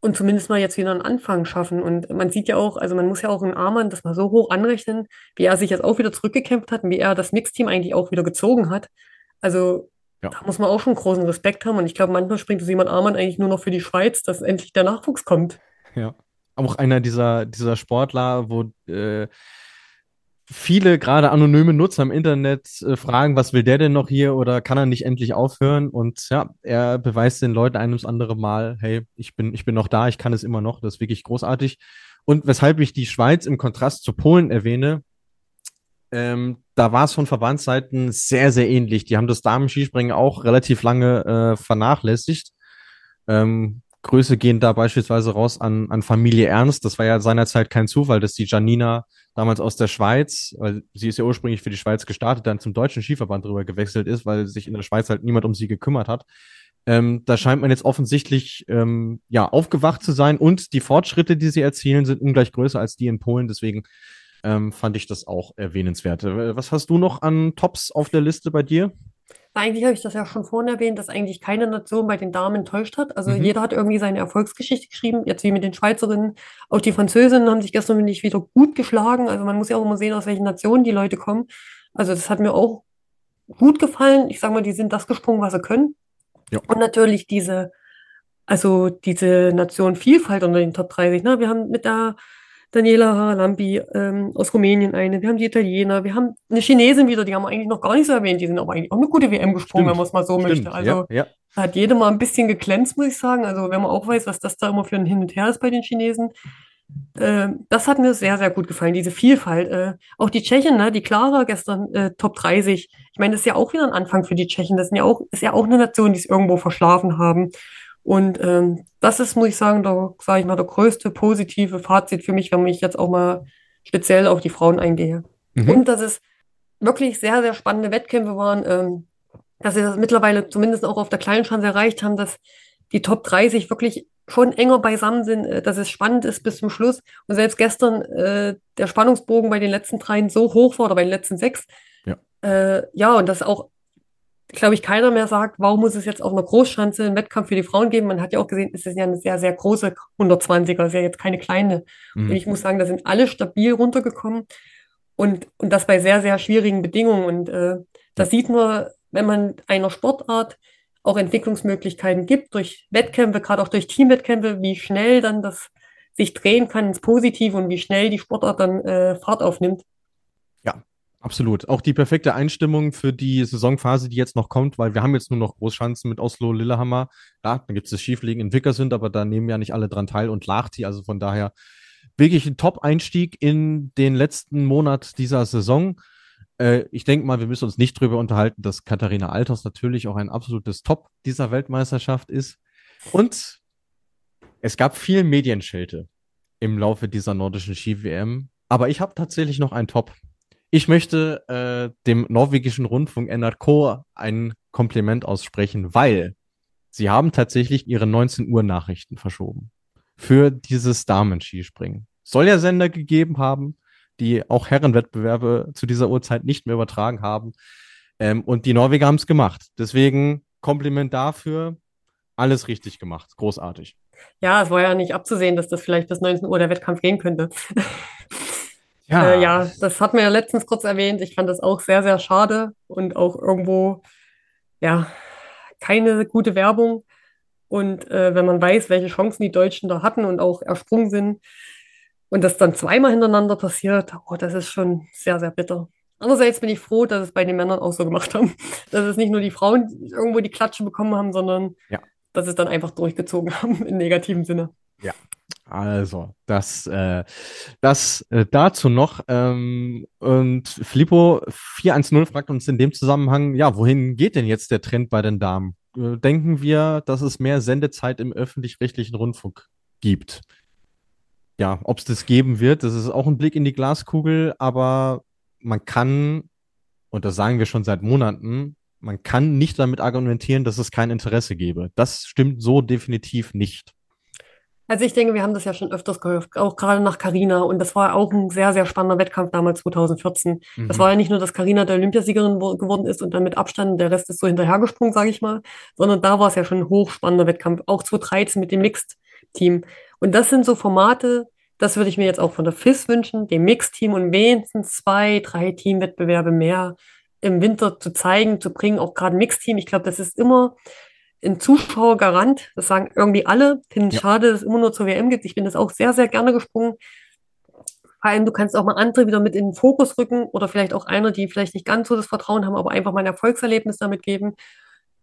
und zumindest mal jetzt wieder einen Anfang schaffen. Und man sieht ja auch, also man muss ja auch einen Arman das mal so hoch anrechnen, wie er sich jetzt auch wieder zurückgekämpft hat und wie er das Mixteam eigentlich auch wieder gezogen hat. Also Ja. da muss man auch schon großen Respekt haben. Und ich glaube, manchmal springt Simon Arman eigentlich nur noch für die Schweiz, dass endlich der Nachwuchs kommt. Ja. Auch einer dieser, dieser Sportler, wo äh, viele gerade anonyme Nutzer im Internet äh, fragen, was will der denn noch hier oder kann er nicht endlich aufhören? Und ja, er beweist den Leuten ein ums andere Mal, hey, ich bin, ich bin noch da, ich kann es immer noch, das ist wirklich großartig. Und weshalb ich die Schweiz im Kontrast zu Polen erwähne, ähm, da war es von Verbandsseiten sehr, sehr ähnlich. Die haben das Damen-Skispringen auch relativ lange äh, vernachlässigt. Ähm, Grüße gehen da beispielsweise raus an, an Familie Ernst. Das war ja seinerzeit kein Zufall, dass die Janina damals aus der Schweiz, weil sie ist ja ursprünglich für die Schweiz gestartet, dann zum deutschen Skiverband rüber gewechselt ist, weil sich in der Schweiz halt niemand um sie gekümmert hat. Ähm, da scheint man jetzt offensichtlich ähm, ja aufgewacht zu sein und die Fortschritte, die sie erzielen, sind ungleich größer als die in Polen. Deswegen ähm, fand ich das auch erwähnenswert. Äh, Was hast du noch an Tops auf der Liste bei dir? Eigentlich habe ich das ja schon vorhin erwähnt, dass eigentlich keine Nation bei den Damen enttäuscht hat. Also Mhm. jeder hat irgendwie seine Erfolgsgeschichte geschrieben, jetzt wie mit den Schweizerinnen. Auch die Französinnen haben sich gestern finde ich wieder gut geschlagen. Also man muss ja auch immer sehen, aus welchen Nationen die Leute kommen. Also das hat mir auch gut gefallen. Ich sage mal, die sind das gesprungen, was sie können. Ja. Und natürlich diese, also diese Nation Vielfalt unter den Top 30. Ne? Wir haben mit der Daniela Harambi ähm, aus Rumänien eine, wir haben die Italiener, wir haben eine Chinesin wieder, die haben wir eigentlich noch gar nicht so erwähnt, die sind aber eigentlich auch eine gute WM gesprungen, wenn man es mal so Stimmt, möchte. Also ja, ja. da hat jede mal ein bisschen geglänzt, muss ich sagen. Also wenn man auch weiß, was das da immer für ein Hin und Her ist bei den Chinesen. Ähm, das hat mir sehr, sehr gut gefallen, diese Vielfalt. Äh, auch die Tschechen, ne, die Clara gestern äh, Top 30. Ich meine, das ist ja auch wieder ein Anfang für die Tschechen. Das sind ja auch, ist ja auch eine Nation, die es irgendwo verschlafen haben. Und ähm, das ist, muss ich sagen, da sage ich mal, der größte positive Fazit für mich, wenn ich jetzt auch mal speziell auf die Frauen eingehe. Mhm. Und dass es wirklich sehr, sehr spannende Wettkämpfe waren, ähm, dass sie das mittlerweile zumindest auch auf der kleinen Chance erreicht haben, dass die Top 30 wirklich schon enger beisammen sind, äh, dass es spannend ist bis zum Schluss. Und selbst gestern äh, der Spannungsbogen bei den letzten dreien so hoch war oder bei den letzten sechs. Ja, äh, ja und dass auch, glaube ich, keiner mehr sagt, warum muss es jetzt auf einer Großschanze einen Wettkampf für die Frauen geben? Man hat ja auch gesehen, es ist ja eine sehr, sehr große 120er, ist ja jetzt keine kleine. Mhm. Und ich muss sagen, da sind alle stabil runtergekommen und, und das bei sehr, sehr schwierigen Bedingungen. Und äh, das sieht man, wenn man einer Sportart auch Entwicklungsmöglichkeiten gibt durch Wettkämpfe, gerade auch durch Teamwettkämpfe, wie schnell dann das sich drehen kann ins Positive und wie schnell die Sportart dann äh, Fahrt aufnimmt. Ja, absolut. Auch die perfekte Einstimmung für die Saisonphase, die jetzt noch kommt, weil wir haben jetzt nur noch Großschanzen mit Oslo, Lillehammer. Ja, dann gibt es das Schiefliegen in Wickersund, aber da nehmen ja nicht alle dran teil und Lahti. Also von daher wirklich ein Top-Einstieg in den letzten Monat dieser Saison. Äh, ich denke mal, wir müssen uns nicht darüber unterhalten, dass Katharina Althaus natürlich auch ein absolutes Top dieser Weltmeisterschaft ist. Und es gab viel Medienschelte im Laufe dieser nordischen Ski-WM. Aber ich habe tatsächlich noch einen Top. Ich möchte äh, dem norwegischen Rundfunk NRK ein Kompliment aussprechen, weil sie haben tatsächlich ihre 19 Uhr Nachrichten verschoben für dieses Damen-Skispringen. Soll ja Sender gegeben haben, die auch Herrenwettbewerbe zu dieser Uhrzeit nicht mehr übertragen haben. Ähm, und die Norweger haben es gemacht. Deswegen Kompliment dafür. Alles richtig gemacht. Großartig. Ja, es war ja nicht abzusehen, dass das vielleicht bis 19 Uhr der Wettkampf gehen könnte. [laughs] Ja. Äh, ja, das hat mir ja letztens kurz erwähnt. Ich fand das auch sehr, sehr schade und auch irgendwo, ja, keine gute Werbung. Und äh, wenn man weiß, welche Chancen die Deutschen da hatten und auch ersprungen sind, und das dann zweimal hintereinander passiert, oh, das ist schon sehr, sehr bitter. Andererseits bin ich froh, dass es bei den Männern auch so gemacht haben. [laughs] Dass es nicht nur die Frauen irgendwo die Klatsche bekommen haben, sondern ja. dass es dann einfach durchgezogen [laughs] haben im negativen Sinne. Ja. Also, das, äh, das äh, dazu noch. Ähm, und Filippo 410 fragt uns in dem Zusammenhang, ja, wohin geht denn jetzt der Trend bei den Damen? Äh, denken wir, dass es mehr Sendezeit im öffentlich-rechtlichen Rundfunk gibt? ja, ob es das geben wird, das ist auch ein Blick in die Glaskugel, aber man kann, und das sagen wir schon seit Monaten, man kann nicht damit argumentieren, dass es kein Interesse gäbe. Das stimmt so definitiv nicht. Also ich denke, wir haben das ja schon öfters gehört, auch gerade nach Carina. Und das war auch ein sehr, sehr spannender Wettkampf damals 2014. Mhm. Das war ja nicht nur, dass Carina der Olympiasiegerin geworden ist und dann mit Abstand, der Rest ist so hinterhergesprungen, sage ich mal, sondern da war es ja schon ein hochspannender Wettkampf. Auch 2013 mit dem Mixed-Team. Und das sind so Formate, das würde ich mir jetzt auch von der FIS wünschen, dem Mixteam und wenigstens zwei, drei Teamwettbewerbe mehr im Winter zu zeigen, zu bringen, auch gerade Mixteam. Ich glaube, das ist immer ein Zuschauergarant. Das sagen irgendwie alle. Finde ja. schade, dass es immer nur zur WM gibt. Ich bin das auch sehr, sehr gerne gesprungen. Vor allem, du kannst auch mal andere wieder mit in den Fokus rücken oder vielleicht auch einer, die vielleicht nicht ganz so das Vertrauen haben, aber einfach mal ein Erfolgserlebnis damit geben.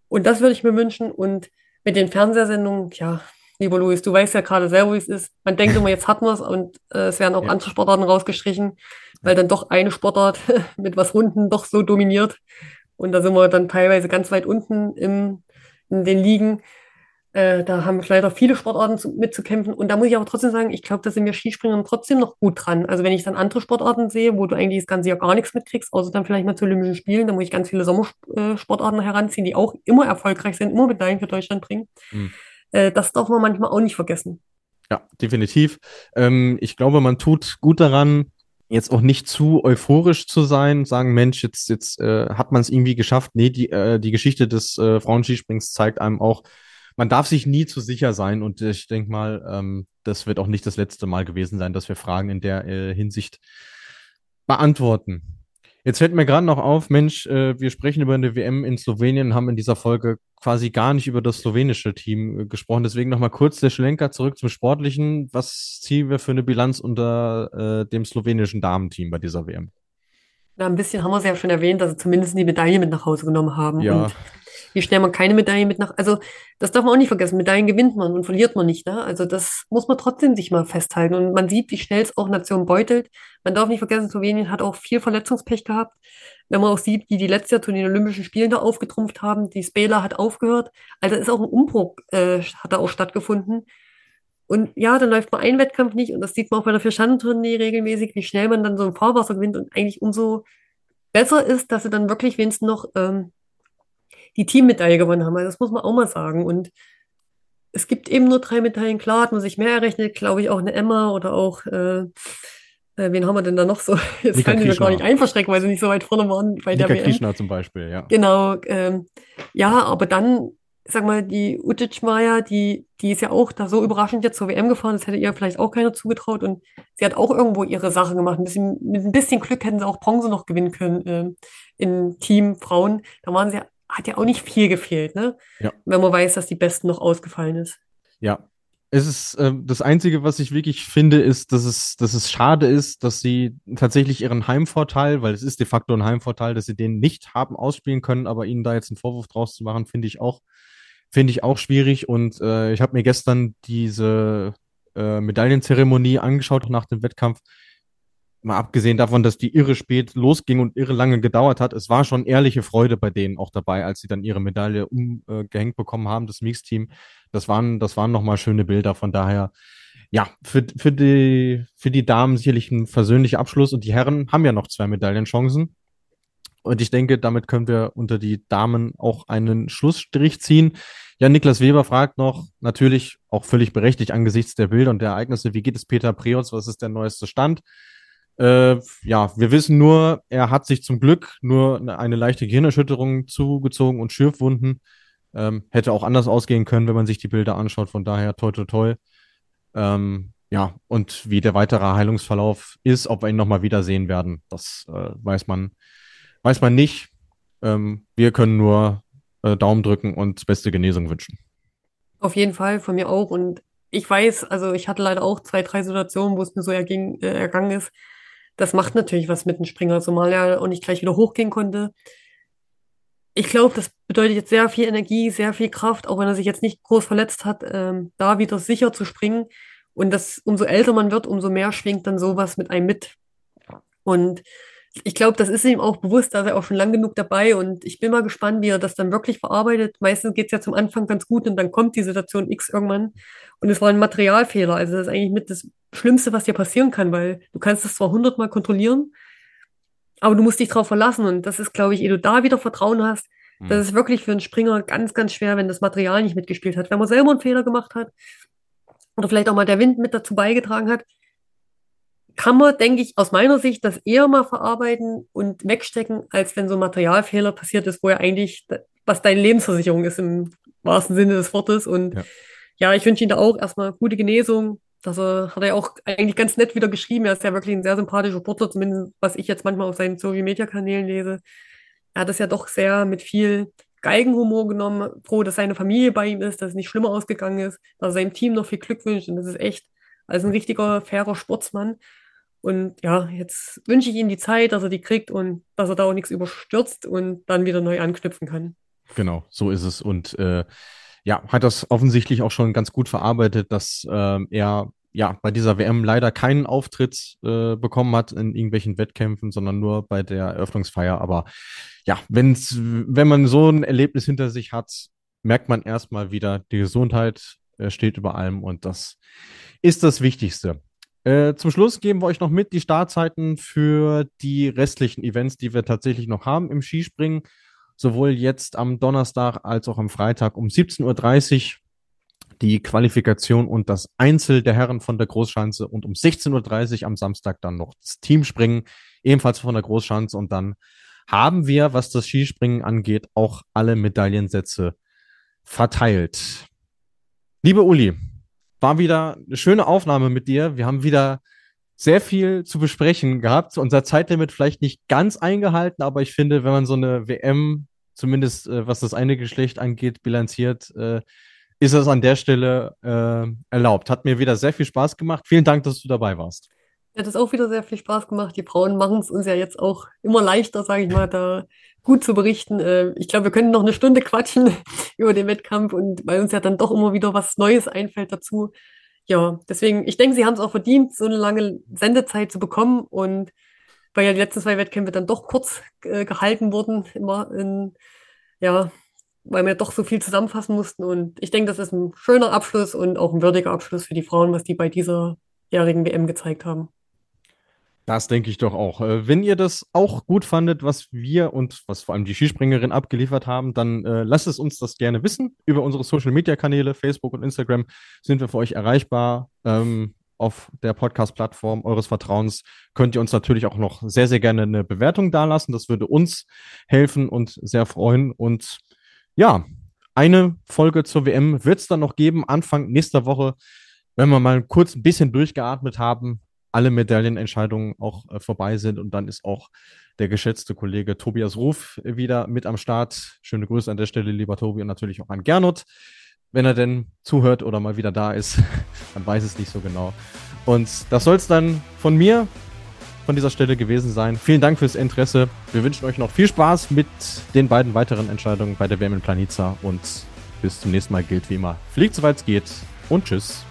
Und das würde ich mir wünschen. Und mit den Fernsehsendungen, ja, lieber Luis, du weißt ja gerade selber, wie es ist. Man denkt immer, jetzt hat man es und äh, es werden auch ja. andere Sportarten rausgestrichen, weil dann doch eine Sportart [laughs] mit was Runden doch so dominiert. Und da sind wir dann teilweise ganz weit unten im, in den Ligen. Äh, da haben leider viele Sportarten zu, mitzukämpfen. Und da muss ich aber trotzdem sagen, ich glaube, da sind wir Skispringern trotzdem noch gut dran. Also wenn ich dann andere Sportarten sehe, wo du eigentlich das ganze Jahr gar nichts mitkriegst, außer dann vielleicht mal zu Olympischen Spielen, da muss ich ganz viele Sommersportarten heranziehen, die auch immer erfolgreich sind, immer Medaillen für Deutschland bringen. Mhm. Äh, das darf man manchmal auch nicht vergessen. Ja, definitiv. Ähm, ich glaube, man tut gut daran, jetzt auch nicht zu euphorisch zu sein, sagen, Mensch, jetzt, jetzt äh, hat man es irgendwie geschafft. Nee, die, äh, die Geschichte des äh, Frauenskisprings zeigt einem auch, man darf sich nie zu sicher sein. Und ich denke mal, ähm, das wird auch nicht das letzte Mal gewesen sein, dass wir Fragen in der äh, Hinsicht beantworten. Jetzt fällt mir gerade noch auf, Mensch, äh, wir sprechen über eine WM in Slowenien, haben in dieser Folge quasi gar nicht über das slowenische Team äh, gesprochen. Deswegen nochmal kurz der Schlenker zurück zum Sportlichen. Was ziehen wir für eine Bilanz unter äh, dem slowenischen Damenteam bei dieser WM? Na, ein bisschen haben wir es ja schon erwähnt, dass sie zumindest die Medaille mit nach Hause genommen haben. Ja. Und wie schnell man keine Medaille mit nach, also das darf man auch nicht vergessen. Medaillen gewinnt man und verliert man nicht. Ne? Also das muss man trotzdem sich mal festhalten. Und man sieht, wie schnell es auch Nationen beutelt. Man darf nicht vergessen, Slowenien hat auch viel Verletzungspech gehabt. Wenn man auch sieht, die die letztes Jahr zu den Olympischen Spielen da aufgetrumpft haben, die Spela hat aufgehört. Also ist auch ein Umbruch, äh, hat da auch stattgefunden. Und ja, dann läuft mal ein Wettkampf nicht und das sieht man auch bei der Vierschanzentournee regelmäßig, wie schnell man dann so ein Fahrwasser gewinnt und eigentlich umso besser ist, dass sie dann wirklich wenigstens noch ähm, die Teammedaille gewonnen haben. Also das muss man auch mal sagen. Und es gibt eben nur drei Medaillen. Klar hat man sich mehr errechnet, glaube ich, auch eine Emma oder auch, äh, äh, wen haben wir denn da noch so? [laughs] Jetzt Nika kann ich mir gar nicht einverschrecken, weil sie nicht so weit vorne waren bei der Nika WM. Krishna zum Beispiel, ja. Genau, ähm, ja, aber dann, sag mal, die Utic Maya, die, die ist ja auch da so überraschend jetzt zur WM gefahren, das hätte ihr vielleicht auch keiner zugetraut und sie hat auch irgendwo ihre Sache gemacht. Ein bisschen, mit ein bisschen Glück hätten sie auch Bronze noch gewinnen können, ähm, in Team Frauen. Da waren sie, hat ja auch nicht viel gefehlt, ne? Ja. Wenn man weiß, dass die Besten noch ausgefallen ist. Ja. Es ist äh, das Einzige, was ich wirklich finde, ist, dass es, dass es schade ist, dass sie tatsächlich ihren Heimvorteil, weil es ist de facto ein Heimvorteil, dass sie den nicht haben ausspielen können, aber ihnen da jetzt einen Vorwurf draus zu machen, finde ich auch, finde ich auch schwierig. Und äh, ich habe mir gestern diese äh, Medaillenzeremonie angeschaut nach dem Wettkampf. Mal abgesehen davon, dass die irre spät losging und irre lange gedauert hat, es war schon ehrliche Freude bei denen auch dabei, als sie dann ihre Medaille umgehängt bekommen haben, das Mixteam. Das waren, das waren nochmal schöne Bilder. Von daher, ja, für, für, die, für die Damen sicherlich ein versöhnlicher Abschluss und die Herren haben ja noch zwei Medaillenchancen. Und ich denke, damit können wir unter die Damen auch einen Schlussstrich ziehen. Ja, Niklas Weber fragt noch, natürlich auch völlig berechtigt angesichts der Bilder und der Ereignisse, wie geht es Peter Preotz? Was ist der neueste Stand? Äh, ja, wir wissen nur, er hat sich zum Glück nur eine, leichte Gehirnerschütterung zugezogen und Schürfwunden. Ähm, hätte auch anders ausgehen können, wenn man sich die Bilder anschaut. Von daher toi toi toi. Ähm, ja, und wie der weitere Heilungsverlauf ist, ob wir ihn nochmal wiedersehen werden, das äh, weiß man, weiß man nicht. Ähm, wir können nur äh, Daumen drücken und beste Genesung wünschen. Auf jeden Fall, von mir auch. Und ich weiß, also ich hatte leider auch zwei, drei Situationen, wo es mir so erging, äh, ergangen ist. Das macht natürlich was mit dem Springer, zumal er auch nicht gleich wieder hochgehen konnte. Ich glaube, das bedeutet jetzt sehr viel Energie, sehr viel Kraft, auch wenn er sich jetzt nicht groß verletzt hat, ähm, da wieder sicher zu springen. Und das, umso älter man wird, umso mehr schwingt dann sowas mit einem mit. Und ich glaube, das ist ihm auch bewusst, da ist er auch schon lang genug dabei und ich bin mal gespannt, wie er das dann wirklich verarbeitet. Meistens geht es ja zum Anfang ganz gut und dann kommt die Situation X irgendwann und es war ein Materialfehler. Also das ist eigentlich mit das Schlimmste, was dir passieren kann, weil du kannst das zwar hundertmal kontrollieren, aber du musst dich darauf verlassen und das ist, glaube ich, ehe du da wieder Vertrauen hast, Hm. das ist wirklich für einen Springer ganz, ganz schwer, wenn das Material nicht mitgespielt hat. Wenn man selber einen Fehler gemacht hat oder vielleicht auch mal der Wind mit dazu beigetragen hat, kann man, denke ich, aus meiner Sicht das eher mal verarbeiten und wegstecken, als wenn so ein Materialfehler passiert ist, wo ja eigentlich, was deine Lebensversicherung ist im wahrsten Sinne des Wortes. Und Ja. ja, ich wünsche ihm da auch erstmal gute Genesung. Das er, hat er auch eigentlich ganz nett wieder geschrieben. Er ist ja wirklich ein sehr sympathischer Sportler, zumindest was ich jetzt manchmal auf seinen Social-Media-Kanälen lese. Er hat es ja doch sehr mit viel Geigenhumor genommen, froh, dass seine Familie bei ihm ist, dass es nicht schlimmer ausgegangen ist, dass er seinem Team noch viel Glück wünscht. Und das ist echt als ein richtiger, fairer Sportsmann. Und ja, jetzt wünsche ich ihm die Zeit, dass er die kriegt und dass er da auch nichts überstürzt und dann wieder neu anknüpfen kann. Genau, so ist es. Und äh, ja, hat das offensichtlich auch schon ganz gut verarbeitet, dass ähm, er ja bei dieser WM leider keinen Auftritt äh, bekommen hat in irgendwelchen Wettkämpfen, sondern nur bei der Eröffnungsfeier. Aber ja, wenn's, wenn man so ein Erlebnis hinter sich hat, merkt man erstmal wieder, die Gesundheit äh, steht über allem und das ist das Wichtigste. Äh, zum Schluss geben wir euch noch mit die Startzeiten für die restlichen Events, die wir tatsächlich noch haben im Skispringen sowohl jetzt am Donnerstag als auch am Freitag um 17.30 Uhr die Qualifikation und das Einzel der Herren von der Großschanze und um 16.30 Uhr am Samstag dann noch das Teamspringen, ebenfalls von der Großschanze. Und dann haben wir, was das Skispringen angeht, auch alle Medaillensätze verteilt. Liebe Uli, war wieder eine schöne Aufnahme mit dir. Wir haben wieder sehr viel zu besprechen gehabt. Unser Zeitlimit vielleicht nicht ganz eingehalten, aber ich finde, wenn man so eine WM, zumindest äh, was das eine Geschlecht angeht, bilanziert, äh, ist das an der Stelle äh, erlaubt. Hat mir wieder sehr viel Spaß gemacht. Vielen Dank, dass du dabei warst. Hat es auch wieder sehr viel Spaß gemacht. Die Frauen machen es uns ja jetzt auch immer leichter, sage ich mal, da gut zu berichten. Äh, ich glaube, wir können noch eine Stunde quatschen [laughs] über den Wettkampf und weil uns ja dann doch immer wieder was Neues einfällt dazu. Ja, deswegen, ich denke, sie haben es auch verdient, so eine lange Sendezeit zu bekommen und weil ja die letzten zwei Wettkämpfe dann doch kurz äh, gehalten wurden, immer in, ja, weil wir doch so viel zusammenfassen mussten. Und ich denke, das ist ein schöner Abschluss und auch ein würdiger Abschluss für die Frauen, was die bei dieser jährigen WM gezeigt haben. Das denke ich doch auch. Äh, wenn ihr das auch gut fandet, was wir und was vor allem die Skispringerin abgeliefert haben, dann äh, lasst es uns das gerne wissen. Über unsere Social Media Kanäle, Facebook und Instagram sind wir für euch erreichbar. Ähm, auf der Podcast-Plattform eures Vertrauens könnt ihr uns natürlich auch noch sehr, sehr gerne eine Bewertung dalassen. Das würde uns helfen und sehr freuen. Und ja, eine Folge zur WM wird es dann noch geben, Anfang nächster Woche, wenn wir mal kurz ein bisschen durchgeatmet haben, alle Medaillenentscheidungen auch äh, vorbei sind und dann ist auch der geschätzte Kollege Tobias Ruf wieder mit am Start. Schöne Grüße an der Stelle, lieber Tobi, und natürlich auch an Gernot, wenn er denn zuhört oder mal wieder da ist. [laughs] Man weiß es nicht so genau. Und das soll es dann von mir von dieser Stelle gewesen sein. Vielen Dank fürs Interesse. Wir wünschen euch noch viel Spaß mit den beiden weiteren Entscheidungen bei der WM in Planica und bis zum nächsten Mal gilt wie immer. Fliegt soweit es geht und tschüss.